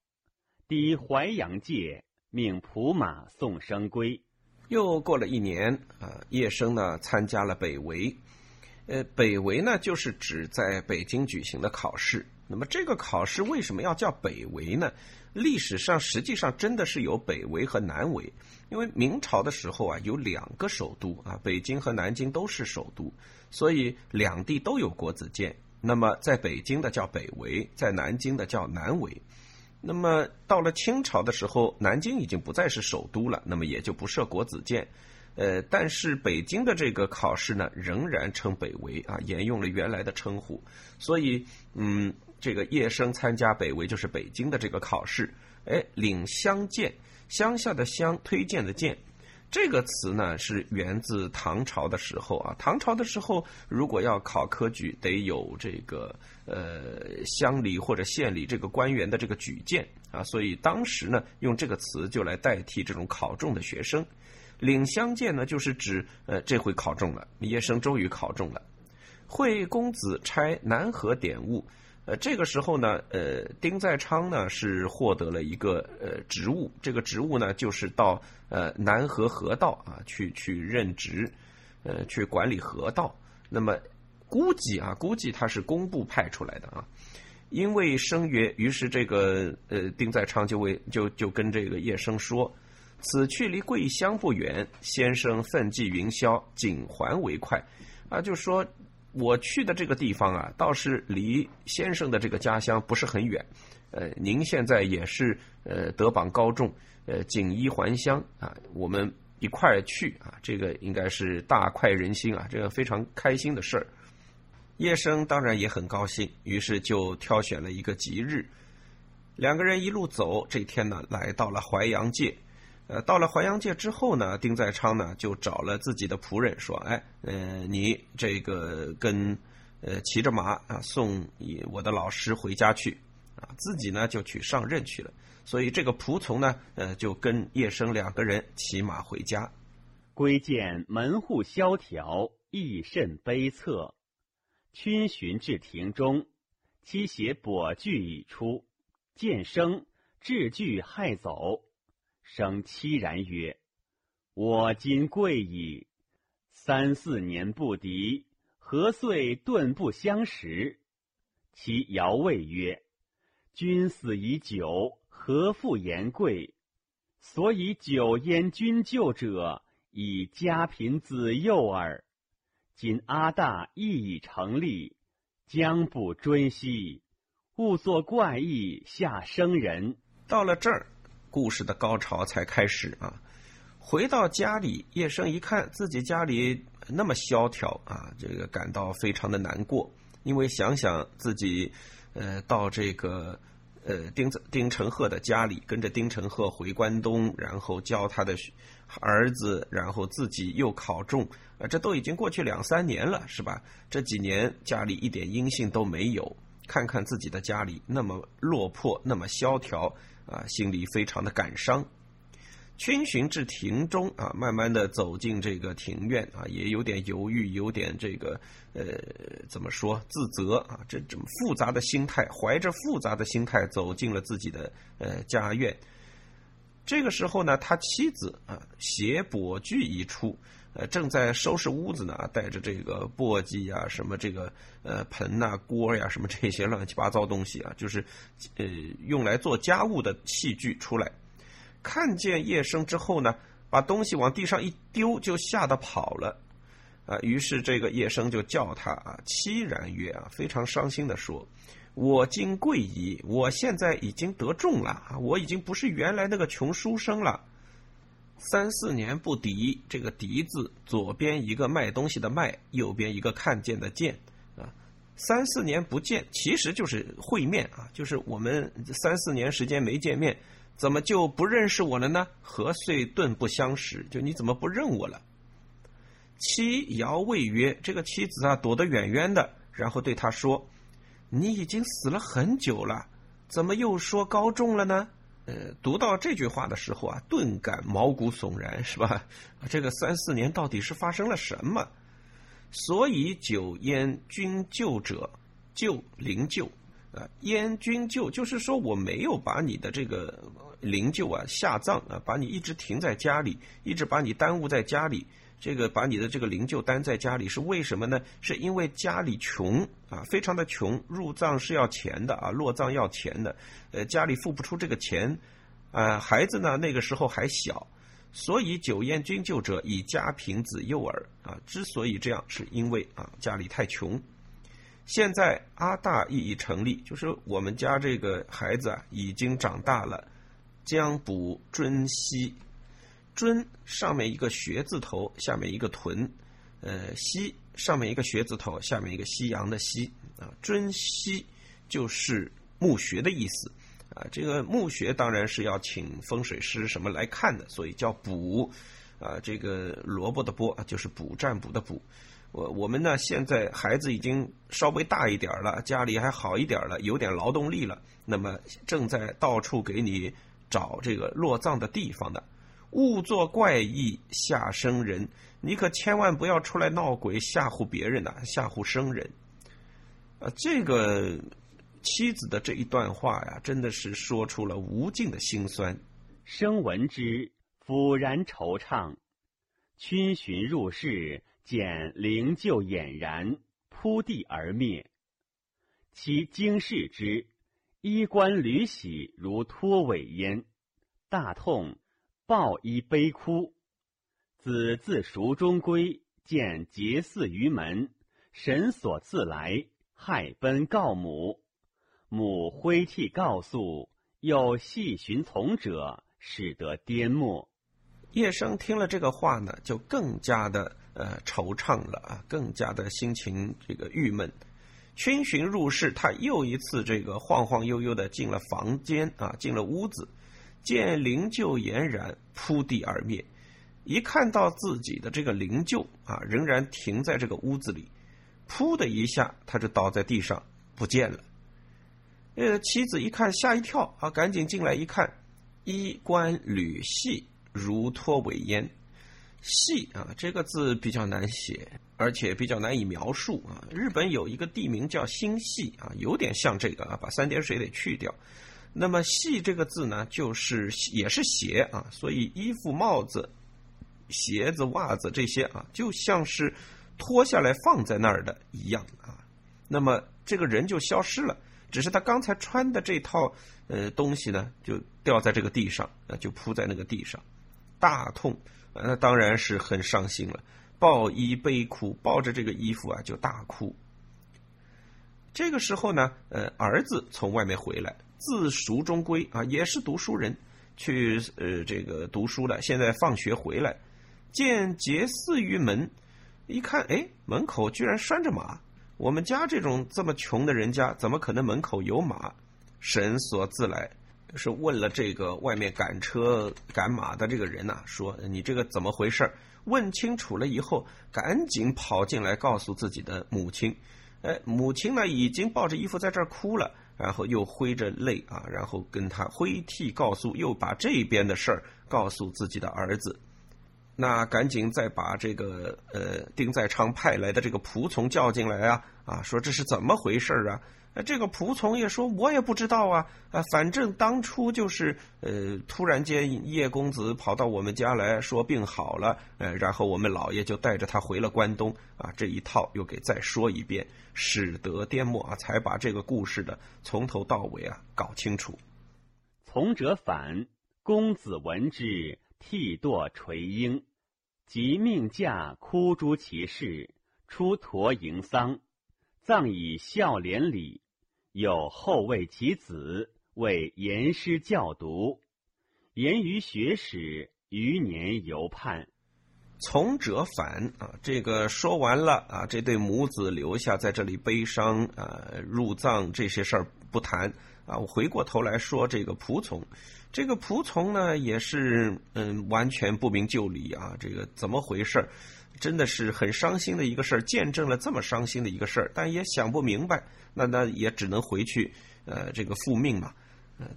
抵淮阳界，命仆马送生归。又过了一年，啊，叶生呢参加了北围。呃，北围呢就是指在北京举行的考试。那么这个考试为什么要叫北围呢？历史上实际上真的是有北围和南围，因为明朝的时候啊有两个首都啊，北京和南京都是首都。所以两地都有国子监，那么在北京的叫北围，在南京的叫南围。那么到了清朝的时候，南京已经不再是首都了，那么也就不设国子监。呃，但是北京的这个考试呢，仍然称北围啊，沿用了原来的称呼。所以，嗯，这个叶生参加北围就是北京的这个考试。哎，领乡荐，乡下的乡，推荐的荐。这个词呢是源自唐朝的时候啊，唐朝的时候如果要考科举，得有这个呃乡里或者县里这个官员的这个举荐啊，所以当时呢用这个词就来代替这种考中的学生。领乡荐呢就是指呃这回考中了，叶生终于考中了。惠公子差南河典物。呃，这个时候呢，呃，丁在昌呢是获得了一个呃职务，这个职务呢就是到呃南河河道啊去去任职，呃，去管理河道。那么估计啊，估计他是工部派出来的啊，因为生源，于是这个呃丁在昌就为就就跟这个叶生说，此去离桂乡不远，先生奋迹云霄，锦还为快，啊，就说。我去的这个地方啊，倒是离先生的这个家乡不是很远。呃，您现在也是呃德榜高中，呃锦衣还乡啊，我们一块去啊，这个应该是大快人心啊，这个非常开心的事儿。叶生当然也很高兴，于是就挑选了一个吉日，两个人一路走，这天呢来到了淮阳界。呃，到了淮阳界之后呢，丁在昌呢就找了自己的仆人说：“哎，呃，你这个跟呃骑着马啊送我的老师回家去啊，自己呢就去上任去了。所以这个仆从呢，呃，就跟叶生两个人骑马回家。归见门户萧条，亦甚悲恻。君寻至庭中，妻携跛具已出，见生置具害走。”生凄然曰：“我今贵矣，三四年不敌，何遂顿不相识？”其遥谓曰：“君死已久，何复言贵？所以久焉君旧者，以家贫子幼耳。今阿大亦已成立，将不追惜，勿作怪异下生人。”到了这儿。故事的高潮才开始啊！回到家里，叶生一看自己家里那么萧条啊，这个感到非常的难过。因为想想自己，呃，到这个呃丁子丁承鹤的家里，跟着丁承鹤回关东，然后教他的儿子，然后自己又考中，啊，这都已经过去两三年了，是吧？这几年家里一点音信都没有，看看自己的家里那么落魄，那么萧条。啊，心里非常的感伤。群寻至庭中啊，慢慢的走进这个庭院啊，也有点犹豫，有点这个呃，怎么说自责啊？这这么复杂的心态，怀着复杂的心态走进了自己的呃家院。这个时候呢，他妻子啊携簸具一出，呃，正在收拾屋子呢，带着这个簸箕啊，什么这个呃盆呐、锅呀，什么这些乱七八糟东西啊，就是呃用来做家务的器具出来。看见叶生之后呢，把东西往地上一丢，就吓得跑了。啊，于是这个叶生就叫他啊，凄然曰啊，非常伤心的说。我今贵矣，我现在已经得中了啊！我已经不是原来那个穷书生了。三四年不敌，这个“敌”字左边一个卖东西的“卖”，右边一个看见的“见”，啊，三四年不见，其实就是会面啊，就是我们三四年时间没见面，怎么就不认识我了呢？何遂顿不相识？就你怎么不认我了？妻遥未曰：“这个妻子啊，躲得远远的，然后对他说：‘你已经死了很久了，怎么又说高中了呢？’呃，读到这句话的时候啊，顿感毛骨悚然，是吧？这个三四年到底是发生了什么？所以久焉君救者，救灵柩啊，焉君救，就是说我没有把你的这个灵柩啊下葬啊，把你一直停在家里，一直把你耽误在家里。这个把你的这个灵柩担在家里是为什么呢？是因为家里穷啊，非常的穷，入葬是要钱的啊，落葬要钱的，呃，家里付不出这个钱，啊，孩子呢那个时候还小，所以酒宴君就者以家贫子幼儿啊，之所以这样，是因为啊家里太穷。现在阿大意已成立，就是我们家这个孩子啊已经长大了，将补尊熙。尊上面一个学字头，下面一个屯，呃，西上面一个学字头，下面一个夕阳的夕啊，尊西就是墓穴的意思啊。这个墓穴当然是要请风水师什么来看的，所以叫卜啊。这个萝卜的卜就是卜占卜的卜。我我们呢现在孩子已经稍微大一点了，家里还好一点了，有点劳动力了，那么正在到处给你找这个落葬的地方的。勿作怪异吓生人，你可千万不要出来闹鬼吓唬别人呐，吓唬生人。啊，这个妻子的这一段话呀，真的是说出了无尽的辛酸。生闻之，抚然惆怅。逡巡入室，见灵柩俨然，扑地而灭。其惊视之，衣冠履洗如脱尾焉，大痛。抱衣悲哭，子自蜀中归，见节寺于门，神所自来，害奔告母。母挥涕告诉，又细寻从者，使得颠末。叶生听了这个话呢，就更加的呃惆怅了啊，更加的心情这个郁闷。逡巡入室，他又一次这个晃晃悠悠的进了房间啊，进了屋子。见灵柩俨然扑地而灭，一看到自己的这个灵柩啊，仍然停在这个屋子里，噗的一下，他就倒在地上不见了。呃，妻子一看吓一跳啊，赶紧进来一看，衣冠履细如脱尾烟。细啊，这个字比较难写，而且比较难以描述啊。日本有一个地名叫新系啊，有点像这个啊，把三点水得去掉。那么“系”这个字呢，就是也是鞋啊，所以衣服、帽子、鞋子、袜子这些啊，就像是脱下来放在那儿的一样啊。那么这个人就消失了，只是他刚才穿的这套呃东西呢，就掉在这个地上啊，就铺在那个地上，大痛，那当然是很伤心了，抱衣悲哭，抱着这个衣服啊就大哭。这个时候呢，呃，儿子从外面回来。自蜀中归啊，也是读书人，去呃这个读书了。现在放学回来，见杰寺于门，一看，哎，门口居然拴着马。我们家这种这么穷的人家，怎么可能门口有马？神所自来，是问了这个外面赶车赶马的这个人呐，说你这个怎么回事？问清楚了以后，赶紧跑进来告诉自己的母亲。哎，母亲呢已经抱着衣服在这儿哭了。然后又挥着泪啊，然后跟他挥涕告诉，又把这边的事儿告诉自己的儿子。那赶紧再把这个呃丁在昌派来的这个仆从叫进来啊啊，说这是怎么回事啊？这个仆从也说，我也不知道啊啊，反正当初就是呃，突然间叶公子跑到我们家来说病好了，呃，然后我们老爷就带着他回了关东啊，这一套又给再说一遍，使得颠末啊，才把这个故事的从头到尾啊搞清楚。从者反，公子闻之，涕堕垂缨，即命驾哭诸其事，出陀迎丧，葬以孝廉礼。有后为其子，为言师教读，言于学史，余年犹盼。从者反啊，这个说完了啊，这对母子留下在这里悲伤啊，入葬这些事儿不谈。啊，我回过头来说这个仆从，这个仆从呢也是嗯完全不明就里啊，这个怎么回事真的是很伤心的一个事儿，见证了这么伤心的一个事儿，但也想不明白，那那也只能回去呃这个复命嘛。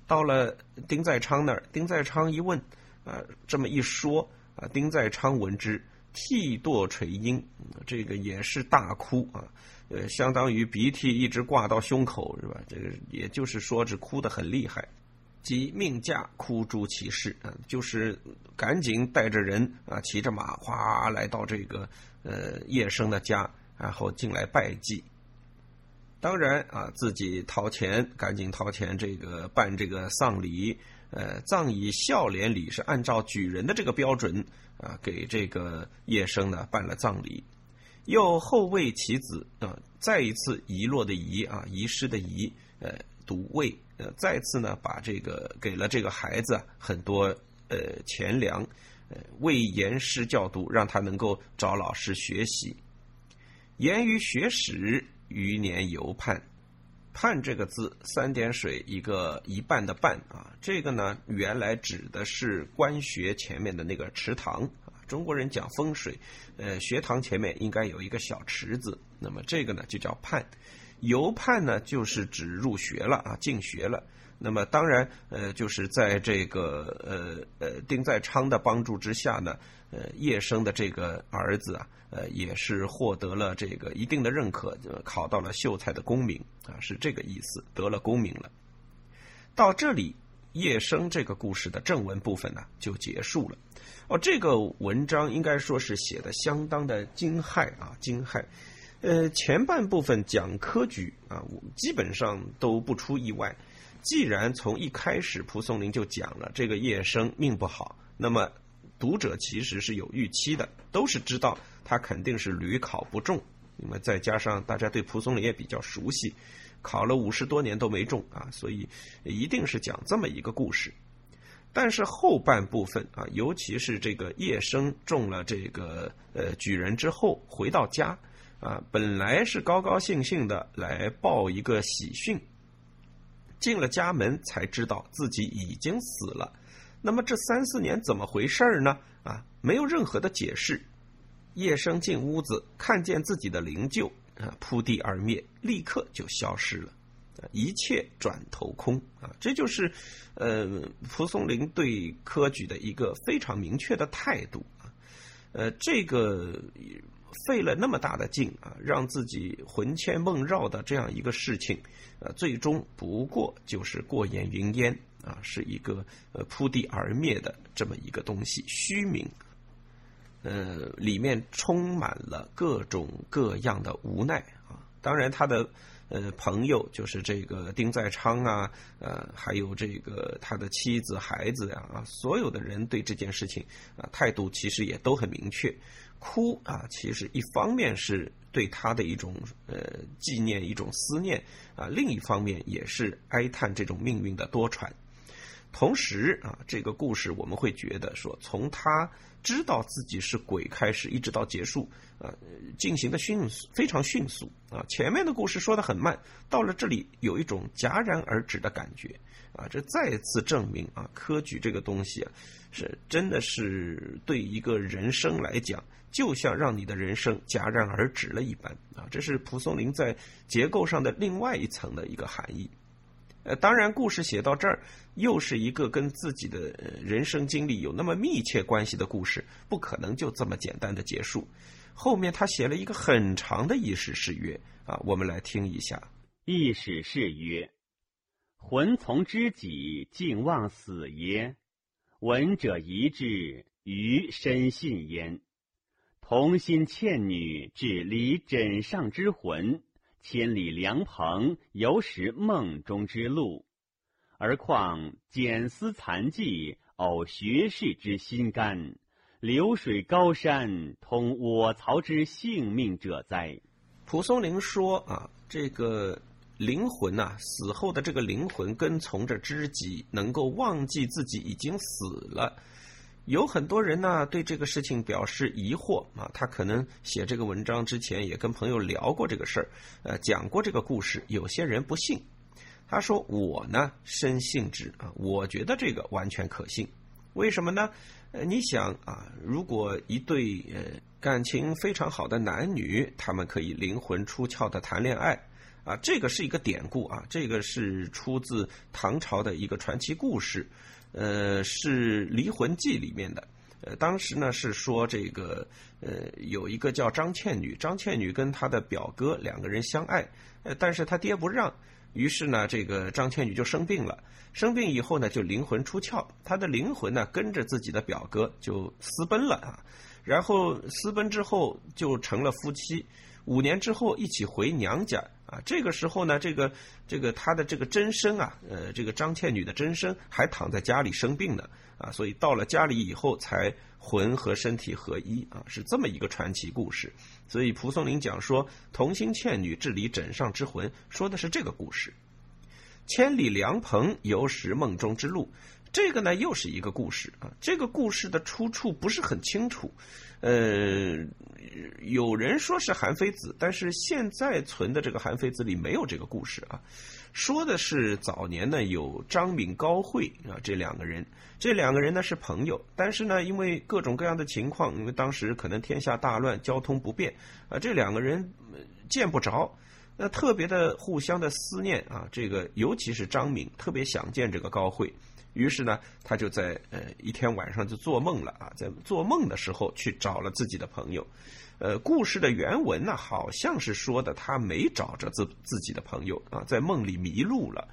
到了丁在昌那儿，丁在昌一问啊，这么一说。啊，丁在昌闻之，涕堕垂阴，这个也是大哭啊，呃，相当于鼻涕一直挂到胸口是吧？这个也就是说，是哭得很厉害，即命驾哭诸其事啊，就是赶紧带着人啊，骑着马哗来到这个呃叶生的家，然后进来拜祭。当然啊，自己掏钱，赶紧掏钱，这个办这个丧礼。呃，葬以孝廉礼是按照举人的这个标准啊，给这个叶生呢办了葬礼，又后为其子啊，再一次遗落的遗啊，遗失的遗，呃，读位，呃，再次呢把这个给了这个孩子很多呃钱粮，呃，为言师教读，让他能够找老师学习，言于学史，余年犹盼。盼这个字，三点水一个一半的半啊，这个呢原来指的是官学前面的那个池塘啊。中国人讲风水，呃，学堂前面应该有一个小池子，那么这个呢就叫盼。游泮呢就是指入学了啊，进学了。那么当然，呃，就是在这个呃呃丁在昌的帮助之下呢，呃叶生的这个儿子啊。呃，也是获得了这个一定的认可，考到了秀才的功名啊，是这个意思，得了功名了。到这里，叶生这个故事的正文部分呢就结束了。哦，这个文章应该说是写的相当的惊骇啊，惊骇。呃，前半部分讲科举啊，基本上都不出意外。既然从一开始蒲松龄就讲了这个叶生命不好，那么读者其实是有预期的，都是知道。他肯定是屡考不中，那么再加上大家对蒲松龄也比较熟悉，考了五十多年都没中啊，所以一定是讲这么一个故事。但是后半部分啊，尤其是这个叶生中了这个呃举人之后回到家啊，本来是高高兴兴的来报一个喜讯，进了家门才知道自己已经死了。那么这三四年怎么回事呢？啊，没有任何的解释。叶生进屋子，看见自己的灵柩啊，扑地而灭，立刻就消失了，一切转头空啊！这就是，呃，蒲松龄对科举的一个非常明确的态度啊。呃，这个费了那么大的劲啊，让自己魂牵梦绕的这样一个事情，呃，最终不过就是过眼云烟啊，是一个呃扑地而灭的这么一个东西，虚名。呃，里面充满了各种各样的无奈啊！当然，他的呃朋友就是这个丁在昌啊，呃，还有这个他的妻子、孩子呀啊，所有的人对这件事情啊态度其实也都很明确。哭啊，其实一方面是对他的一种呃纪念、一种思念啊，另一方面也是哀叹这种命运的多舛。同时啊，这个故事我们会觉得说，从他知道自己是鬼开始，一直到结束啊，进行的迅速，非常迅速啊。前面的故事说的很慢，到了这里有一种戛然而止的感觉啊。这再次证明啊，科举这个东西啊，是真的是对一个人生来讲，就像让你的人生戛然而止了一般啊。这是蒲松龄在结构上的另外一层的一个含义。呃，当然，故事写到这儿，又是一个跟自己的人生经历有那么密切关系的故事，不可能就这么简单的结束。后面他写了一个很长的意史誓约啊，我们来听一下。意史誓约：魂从知己，竟忘死耶？闻者一至，余深信焉。同心倩女，至离枕上之魂。千里良朋，犹识梦中之路；而况简思残迹，偶学士之心肝。流水高山，通我曹之性命者哉？蒲松龄说啊，这个灵魂呐，死后的这个灵魂跟从着知己，能够忘记自己已经死了。有很多人呢对这个事情表示疑惑啊，他可能写这个文章之前也跟朋友聊过这个事儿，呃，讲过这个故事。有些人不信，他说我呢深信之啊，我觉得这个完全可信。为什么呢？呃，你想啊，如果一对呃感情非常好的男女，他们可以灵魂出窍的谈恋爱啊，这个是一个典故啊，这个是出自唐朝的一个传奇故事。呃，是《离魂记》里面的。呃，当时呢是说这个，呃，有一个叫张倩女，张倩女跟她的表哥两个人相爱，呃，但是她爹不让，于是呢，这个张倩女就生病了。生病以后呢，就灵魂出窍，她的灵魂呢跟着自己的表哥就私奔了啊。然后私奔之后就成了夫妻，五年之后一起回娘家。啊，这个时候呢，这个这个他的这个真身啊，呃，这个张倩女的真身还躺在家里生病呢，啊，所以到了家里以后才魂和身体合一啊，是这么一个传奇故事。所以蒲松龄讲说同心倩女治理枕上之魂，说的是这个故事。千里凉棚犹识梦中之路，这个呢又是一个故事啊，这个故事的出处不是很清楚，呃。有人说是韩非子，但是现在存的这个韩非子里没有这个故事啊。说的是早年呢有张敏、高慧啊这两个人，这两个人呢是朋友，但是呢因为各种各样的情况，因为当时可能天下大乱，交通不便啊，这两个人见不着，那特别的互相的思念啊。这个尤其是张敏特别想见这个高慧。于是呢，他就在呃一天晚上就做梦了啊，在做梦的时候去找了自己的朋友，呃，故事的原文呢好像是说的他没找着自自己的朋友啊，在梦里迷路了，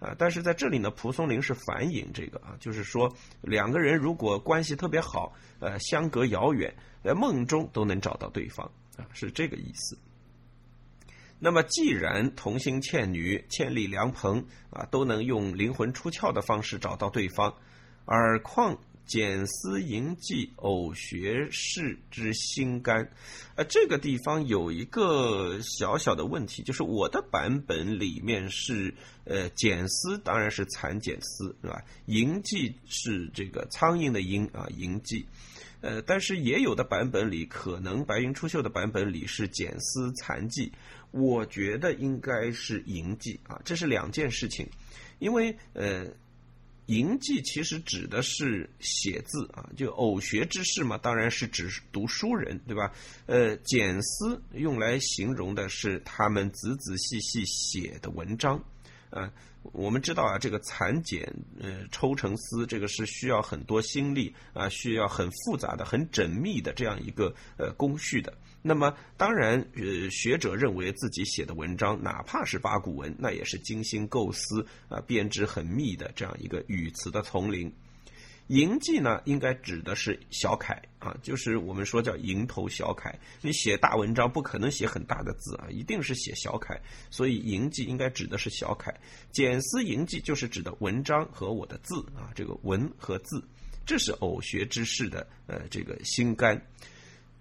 啊，但是在这里呢，蒲松龄是反映这个啊，就是说两个人如果关系特别好，呃，相隔遥远，在梦中都能找到对方啊，是这个意思。那么，既然同心倩女、千里良朋啊，都能用灵魂出窍的方式找到对方，而况简思淫迹偶学士之心肝，呃，这个地方有一个小小的问题，就是我的版本里面是呃简思，当然是蚕茧丝，是吧？淫迹是这个苍蝇的蝇啊，淫迹。呃，但是也有的版本里，可能白云出岫的版本里是简丝残迹，我觉得应该是淫迹啊，这是两件事情，因为呃，淫迹其实指的是写字啊，就偶学之士嘛，当然是指读书人，对吧？呃，简丝用来形容的是他们仔仔细细写的文章，啊。我们知道啊，这个蚕茧呃抽成丝，这个是需要很多心力啊，需要很复杂的、很缜密的这样一个呃工序的。那么，当然呃，学者认为自己写的文章，哪怕是八股文，那也是精心构思啊，编织很密的这样一个语词的丛林。营记呢，应该指的是小楷啊，就是我们说叫蝇头小楷。你写大文章不可能写很大的字啊，一定是写小楷，所以营记应该指的是小楷。简思营记就是指的文章和我的字啊，这个文和字，这是偶学之士的呃这个心肝。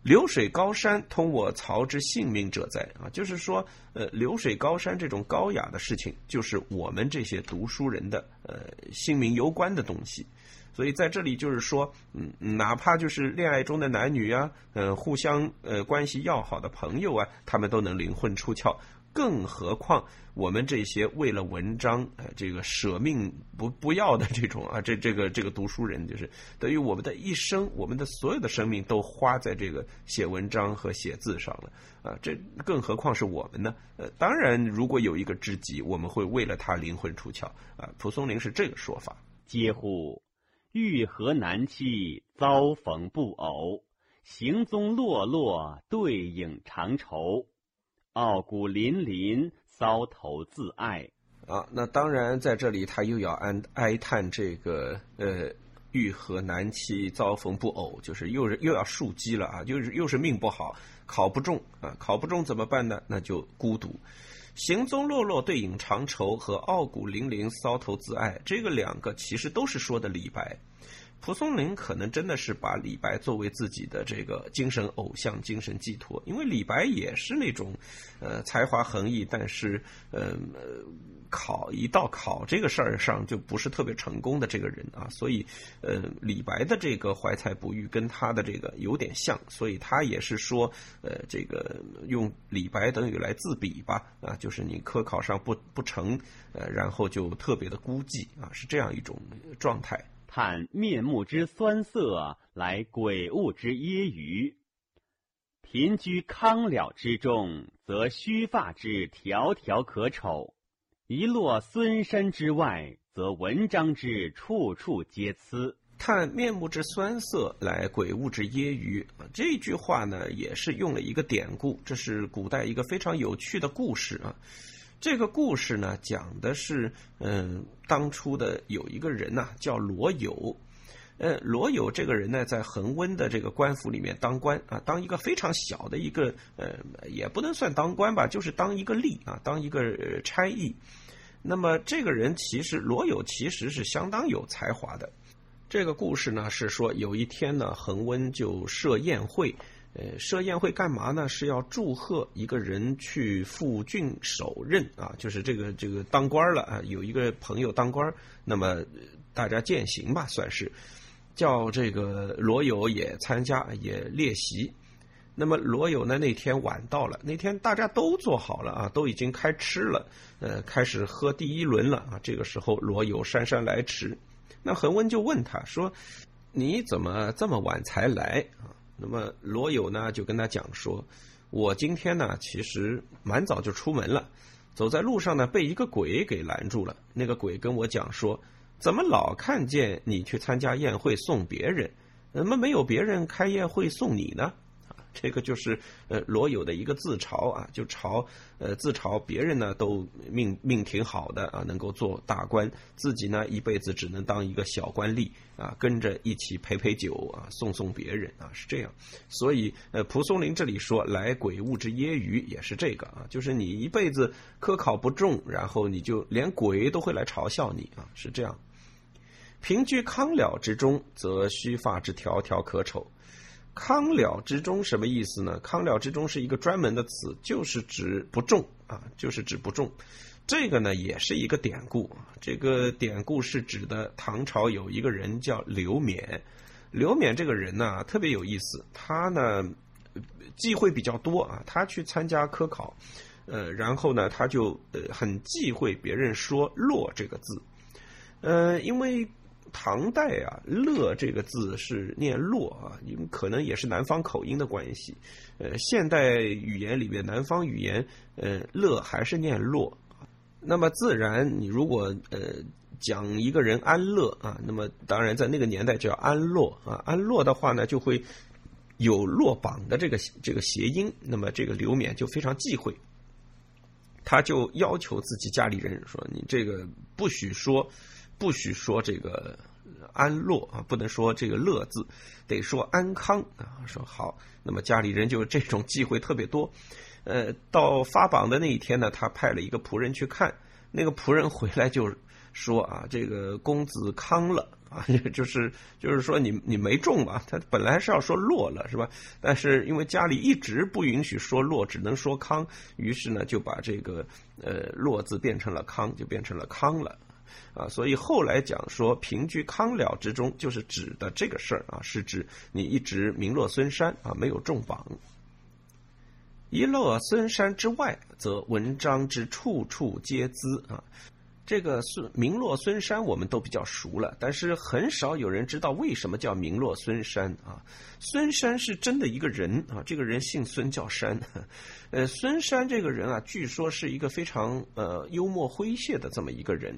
流水高山通我曹之性命者在啊，就是说呃流水高山这种高雅的事情，就是我们这些读书人的呃性命攸关的东西。所以在这里就是说，嗯，哪怕就是恋爱中的男女啊，呃，互相呃关系要好的朋友啊，他们都能灵魂出窍，更何况我们这些为了文章呃这个舍命不不要的这种啊，这这个这个读书人，就是等于我们的一生，我们的所有的生命都花在这个写文章和写字上了啊，这更何况是我们呢？呃，当然，如果有一个知己，我们会为了他灵魂出窍啊。蒲松龄是这个说法，嗟乎！欲和难期，遭逢不偶。行踪落落，对影长愁。傲骨霖霖，搔头自爱。啊，那当然，在这里他又要哀哀叹这个呃，欲和难期，遭逢不偶，就是又是又要树鸡了啊，又是又是命不好，考不中啊，考不中怎么办呢？那就孤独。行踪落落，对影长愁和傲骨霖霖，搔头自爱，这个两个其实都是说的李白。蒲松龄可能真的是把李白作为自己的这个精神偶像、精神寄托，因为李白也是那种，呃，才华横溢，但是，呃，考一到考这个事儿上就不是特别成功的这个人啊，所以，呃，李白的这个怀才不遇跟他的这个有点像，所以他也是说，呃，这个用李白等于来自比吧，啊，就是你科考上不不成，呃，然后就特别的孤寂啊，是这样一种状态。看面目之酸涩，来鬼物之揶揄。贫居康了之中，则须发之条条可丑；一落孙山之外，则文章之处处皆疵。看面目之酸涩，来鬼物之揶揄。这句话呢，也是用了一个典故，这是古代一个非常有趣的故事啊。这个故事呢，讲的是，嗯，当初的有一个人呐，叫罗友，呃，罗友这个人呢，在恒温的这个官府里面当官啊，当一个非常小的一个，呃，也不能算当官吧，就是当一个吏啊，当一个差役。那么这个人其实罗友其实是相当有才华的。这个故事呢，是说有一天呢，恒温就设宴会。呃，设宴会干嘛呢？是要祝贺一个人去赴郡守任啊，就是这个这个当官了啊。有一个朋友当官，那么大家践行吧，算是叫这个罗友也参加也列席。那么罗友呢那天晚到了，那天大家都做好了啊，都已经开吃了，呃，开始喝第一轮了啊。这个时候罗友姗姗来迟，那恒温就问他说：“你怎么这么晚才来啊？”那么罗友呢就跟他讲说，我今天呢其实蛮早就出门了，走在路上呢被一个鬼给拦住了。那个鬼跟我讲说，怎么老看见你去参加宴会送别人，怎么没有别人开宴会送你呢？这个就是呃罗有的一个自嘲啊，就嘲呃自嘲别人呢都命命挺好的啊，能够做大官，自己呢一辈子只能当一个小官吏啊，跟着一起陪陪酒啊，送送别人啊，是这样。所以呃蒲松龄这里说来鬼物之揶揄也是这个啊，就是你一辈子科考不中，然后你就连鬼都会来嘲笑你啊，是这样。平居康了之中，则须发之条条可丑。康了之中什么意思呢？康了之中是一个专门的词，就是指不重啊，就是指不重。这个呢也是一个典故，这个典故是指的唐朝有一个人叫刘勉。刘勉这个人呢特别有意思，他呢忌讳比较多啊，他去参加科考，呃，然后呢他就呃很忌讳别人说“落”这个字，呃，因为。唐代啊，“乐”这个字是念“落”啊，你们可能也是南方口音的关系。呃，现代语言里面，南方语言，呃，“乐”还是念“落”。那么自然，你如果呃讲一个人安乐啊，那么当然在那个年代叫安乐啊。安乐的话呢，就会有落榜的这个这个谐音。那么这个刘勉就非常忌讳，他就要求自己家里人说：“你这个不许说。”不许说这个安乐啊，不能说这个乐字，得说安康啊。说好，那么家里人就这种忌讳特别多。呃，到发榜的那一天呢，他派了一个仆人去看，那个仆人回来就说啊，这个公子康了啊，就是就是说你你没中吧？他本来是要说落了是吧？但是因为家里一直不允许说落，只能说康，于是呢就把这个呃落字变成了康，就变成了康了。啊，所以后来讲说平居康了之中，就是指的这个事儿啊，是指你一直名落孙山啊，没有中榜。一落孙山之外，则文章之处处皆滋啊。这个孙名落孙山，我们都比较熟了，但是很少有人知道为什么叫名落孙山啊。孙山是真的一个人啊，这个人姓孙叫山。呃，孙山这个人啊，据说是一个非常呃幽默诙谐的这么一个人。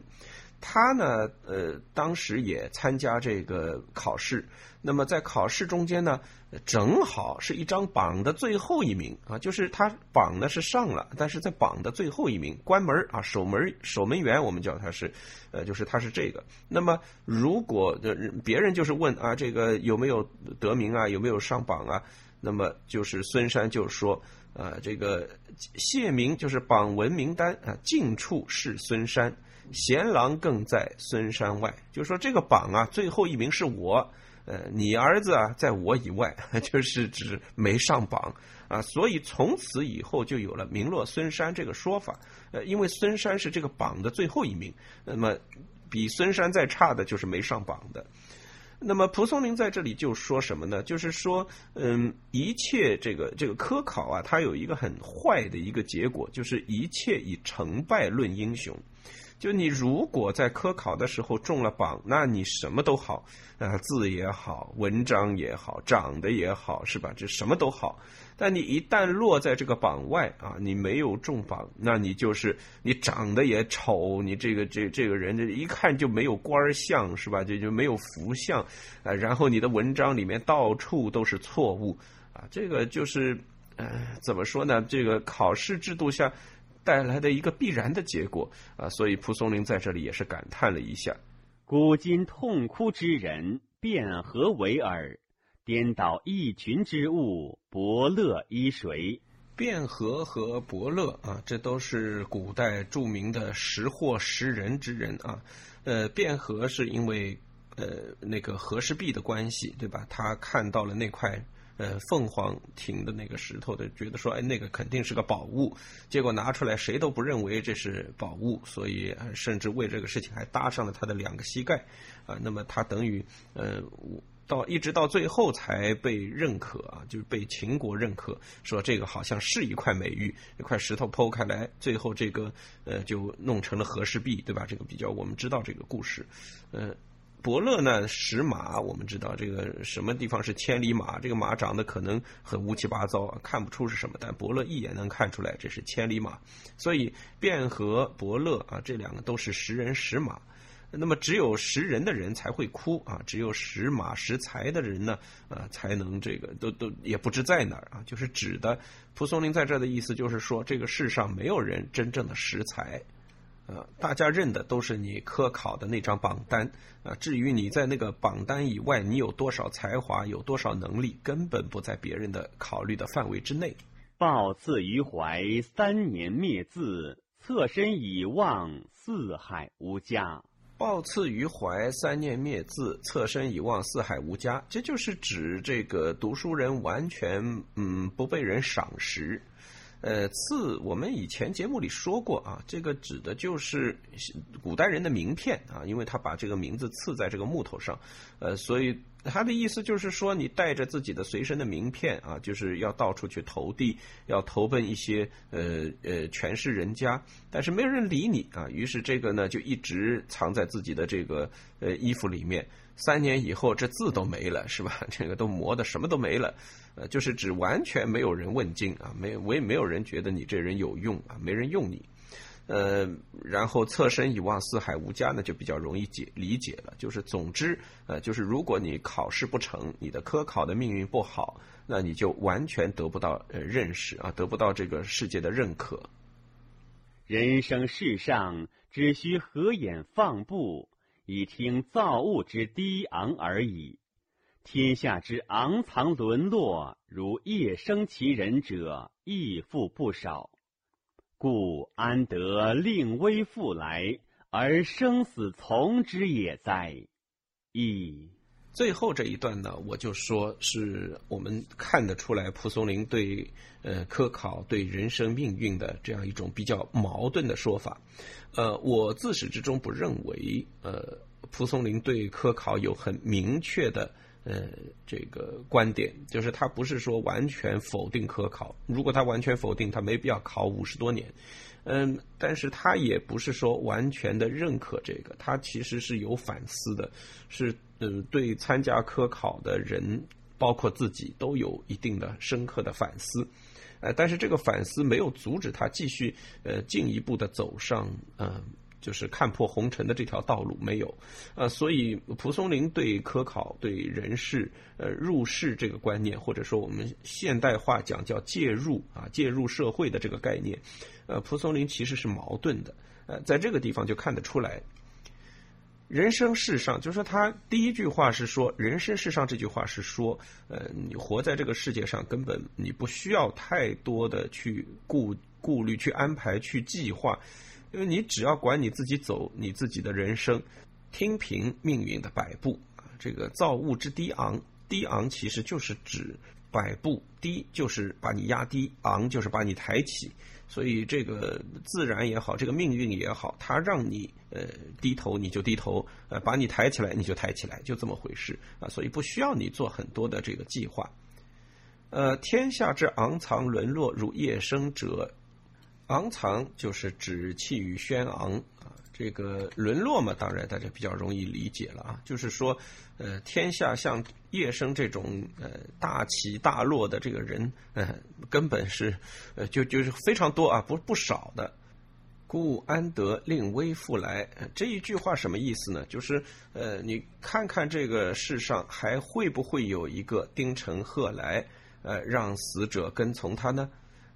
他呢，呃，当时也参加这个考试。那么在考试中间呢，正好是一张榜的最后一名啊，就是他榜呢是上了，但是在榜的最后一名，关门啊，守门守门员，我们叫他是，呃，就是他是这个。那么如果别人就是问啊，这个有没有得名啊，有没有上榜啊？那么就是孙山就说，啊，这个谢名就是榜文名单啊，近处是孙山，贤郎更在孙山外。就说这个榜啊，最后一名是我，呃，你儿子啊，在我以外，就是指没上榜啊。所以从此以后就有了名落孙山这个说法。呃，因为孙山是这个榜的最后一名，那么比孙山再差的就是没上榜的。那么蒲松龄在这里就说什么呢？就是说，嗯，一切这个这个科考啊，它有一个很坏的一个结果，就是一切以成败论英雄。就你如果在科考的时候中了榜，那你什么都好，啊，字也好，文章也好，长得也好，是吧？这什么都好。但你一旦落在这个榜外啊，你没有中榜，那你就是你长得也丑，你这个这这个人这一看就没有官相，是吧？这就没有福相啊。然后你的文章里面到处都是错误啊，这个就是呃，怎么说呢？这个考试制度下。带来的一个必然的结果啊，所以蒲松龄在这里也是感叹了一下：“古今痛哭之人，卞何为尔？颠倒一群之物，伯乐依谁？”卞和和伯乐啊，这都是古代著名的识货识人之人啊。呃，卞和是因为呃那个和氏璧的关系，对吧？他看到了那块。呃，凤凰亭的那个石头的，觉得说，哎，那个肯定是个宝物，结果拿出来，谁都不认为这是宝物，所以甚至为这个事情还搭上了他的两个膝盖，啊，那么他等于，呃，到一直到最后才被认可啊，就是被秦国认可，说这个好像是一块美玉，一块石头剖开来，最后这个，呃，就弄成了和氏璧，对吧？这个比较我们知道这个故事，呃。伯乐呢？识马，我们知道这个什么地方是千里马？这个马长得可能很乌七八糟，看不出是什么，但伯乐一眼能看出来这是千里马。所以卞和伯乐啊，这两个都是识人识马。那么只有识人的人才会哭啊，只有识马识才的人呢，啊，才能这个都都也不知在哪儿啊。就是指的蒲松龄在这的意思，就是说这个世上没有人真正的识才。啊，大家认的都是你科考的那张榜单啊。至于你在那个榜单以外，你有多少才华，有多少能力，根本不在别人的考虑的范围之内。抱刺于怀，三年灭字；侧身以望，四海无家。抱刺于怀，三年灭字；侧身以望，四海无家。这就是指这个读书人完全嗯不被人赏识。呃，刺我们以前节目里说过啊，这个指的就是古代人的名片啊，因为他把这个名字刺在这个木头上，呃，所以他的意思就是说，你带着自己的随身的名片啊，就是要到处去投递，要投奔一些呃呃权势人家，但是没有人理你啊，于是这个呢就一直藏在自己的这个呃衣服里面。三年以后，这字都没了，是吧？这个都磨的什么都没了，呃，就是指完全没有人问津啊，没我也没有人觉得你这人有用啊，没人用你，呃，然后侧身以望四海无家呢，就比较容易解理解了。就是总之，呃，就是如果你考试不成，你的科考的命运不好，那你就完全得不到呃认识啊，得不到这个世界的认可。人生世上，只需合眼放步。以听造物之低昂而已，天下之昂藏沦落，如夜生其人者，亦复不少。故安得令微复来，而生死从之也哉？噫最后这一段呢，我就说是我们看得出来，蒲松龄对呃科考、对人生命运的这样一种比较矛盾的说法。呃，我自始至终不认为，呃，蒲松龄对科考有很明确的呃这个观点，就是他不是说完全否定科考。如果他完全否定，他没必要考五十多年。嗯，但是他也不是说完全的认可这个，他其实是有反思的，是呃对参加科考的人，包括自己都有一定的深刻的反思。呃，但是这个反思没有阻止他继续呃进一步的走上嗯，就是看破红尘的这条道路，没有，呃，所以蒲松龄对科考、对人事、呃入世这个观念，或者说我们现代化讲叫介入啊，介入社会的这个概念，呃，蒲松龄其实是矛盾的，呃，在这个地方就看得出来。人生世上，就是说他第一句话是说，人生世上这句话是说，呃，你活在这个世界上，根本你不需要太多的去顾顾虑、去安排、去计划，因为你只要管你自己走你自己的人生，听凭命运的摆布啊。这个造物之低昂，低昂其实就是指摆布，低就是把你压低，昂就是把你抬起。所以，这个自然也好，这个命运也好，它让你呃低头，你就低头；呃，把你抬起来，你就抬起来，就这么回事啊。所以不需要你做很多的这个计划。呃，天下之昂藏沦落如夜生者，昂藏就是指气宇轩昂啊。这个沦落嘛，当然大家比较容易理解了啊，就是说，呃，天下像叶生这种呃大起大落的这个人，呃，根本是呃就就是非常多啊，不不少的。故安得令微复来？这一句话什么意思呢？就是呃，你看看这个世上还会不会有一个丁成鹤来，呃，让死者跟从他呢？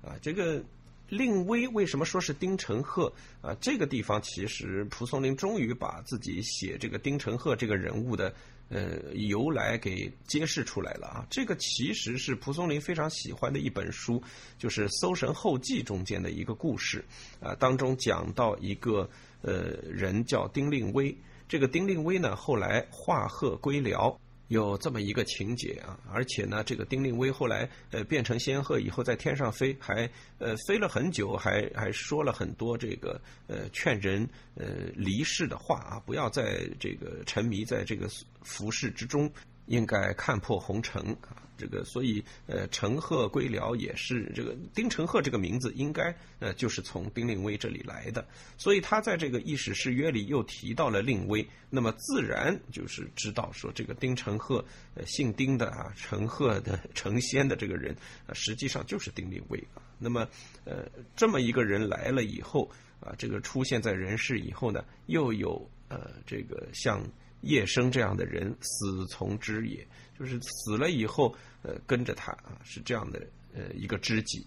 啊，这个。令威为什么说是丁承鹤啊？这个地方其实蒲松龄终于把自己写这个丁承鹤这个人物的呃由来给揭示出来了啊！这个其实是蒲松龄非常喜欢的一本书，就是《搜神后记》中间的一个故事啊，当中讲到一个呃人叫丁令威，这个丁令威呢后来化鹤归辽。有这么一个情节啊，而且呢，这个丁令威后来呃变成仙鹤以后在天上飞，还呃飞了很久，还还说了很多这个呃劝人呃离世的话啊，不要在这个沉迷在这个浮世之中。应该看破红尘啊，这个所以呃，陈赫归辽也是这个丁承赫这个名字应该呃就是从丁令威这里来的，所以他在这个《异史誓约》里又提到了令威，那么自然就是知道说这个丁承赫呃姓丁的啊，陈赫的成仙的这个人啊，实际上就是丁令威啊。那么呃这么一个人来了以后啊，这个出现在人世以后呢，又有呃这个像。叶生这样的人，死从之也，就是死了以后，呃，跟着他啊，是这样的，呃，一个知己。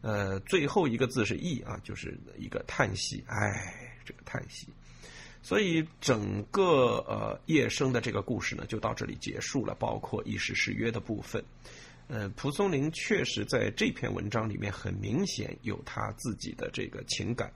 呃，最后一个字是“意”啊，就是一个叹息，唉，这个叹息。所以整个呃叶生的这个故事呢，就到这里结束了，包括一时誓约的部分。呃，蒲松龄确实在这篇文章里面很明显有他自己的这个情感。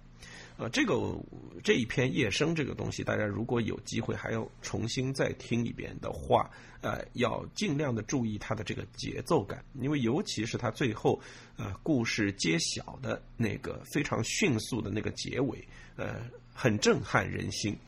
呃，这个这一篇夜声这个东西，大家如果有机会还要重新再听一遍的话，呃，要尽量的注意它的这个节奏感，因为尤其是它最后呃故事揭晓的那个非常迅速的那个结尾，呃，很震撼人心。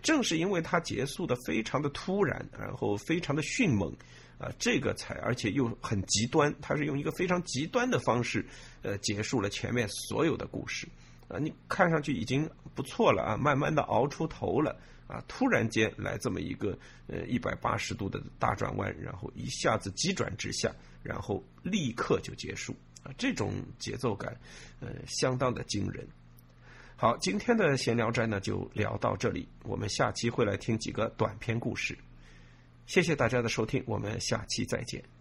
正是因为它结束的非常的突然，然后非常的迅猛，啊，这个才而且又很极端，它是用一个非常极端的方式，呃，结束了前面所有的故事。啊，你看上去已经不错了啊，慢慢的熬出头了啊，突然间来这么一个呃一百八十度的大转弯，然后一下子急转直下，然后立刻就结束啊，这种节奏感呃相当的惊人。好，今天的闲聊斋呢就聊到这里，我们下期会来听几个短篇故事。谢谢大家的收听，我们下期再见。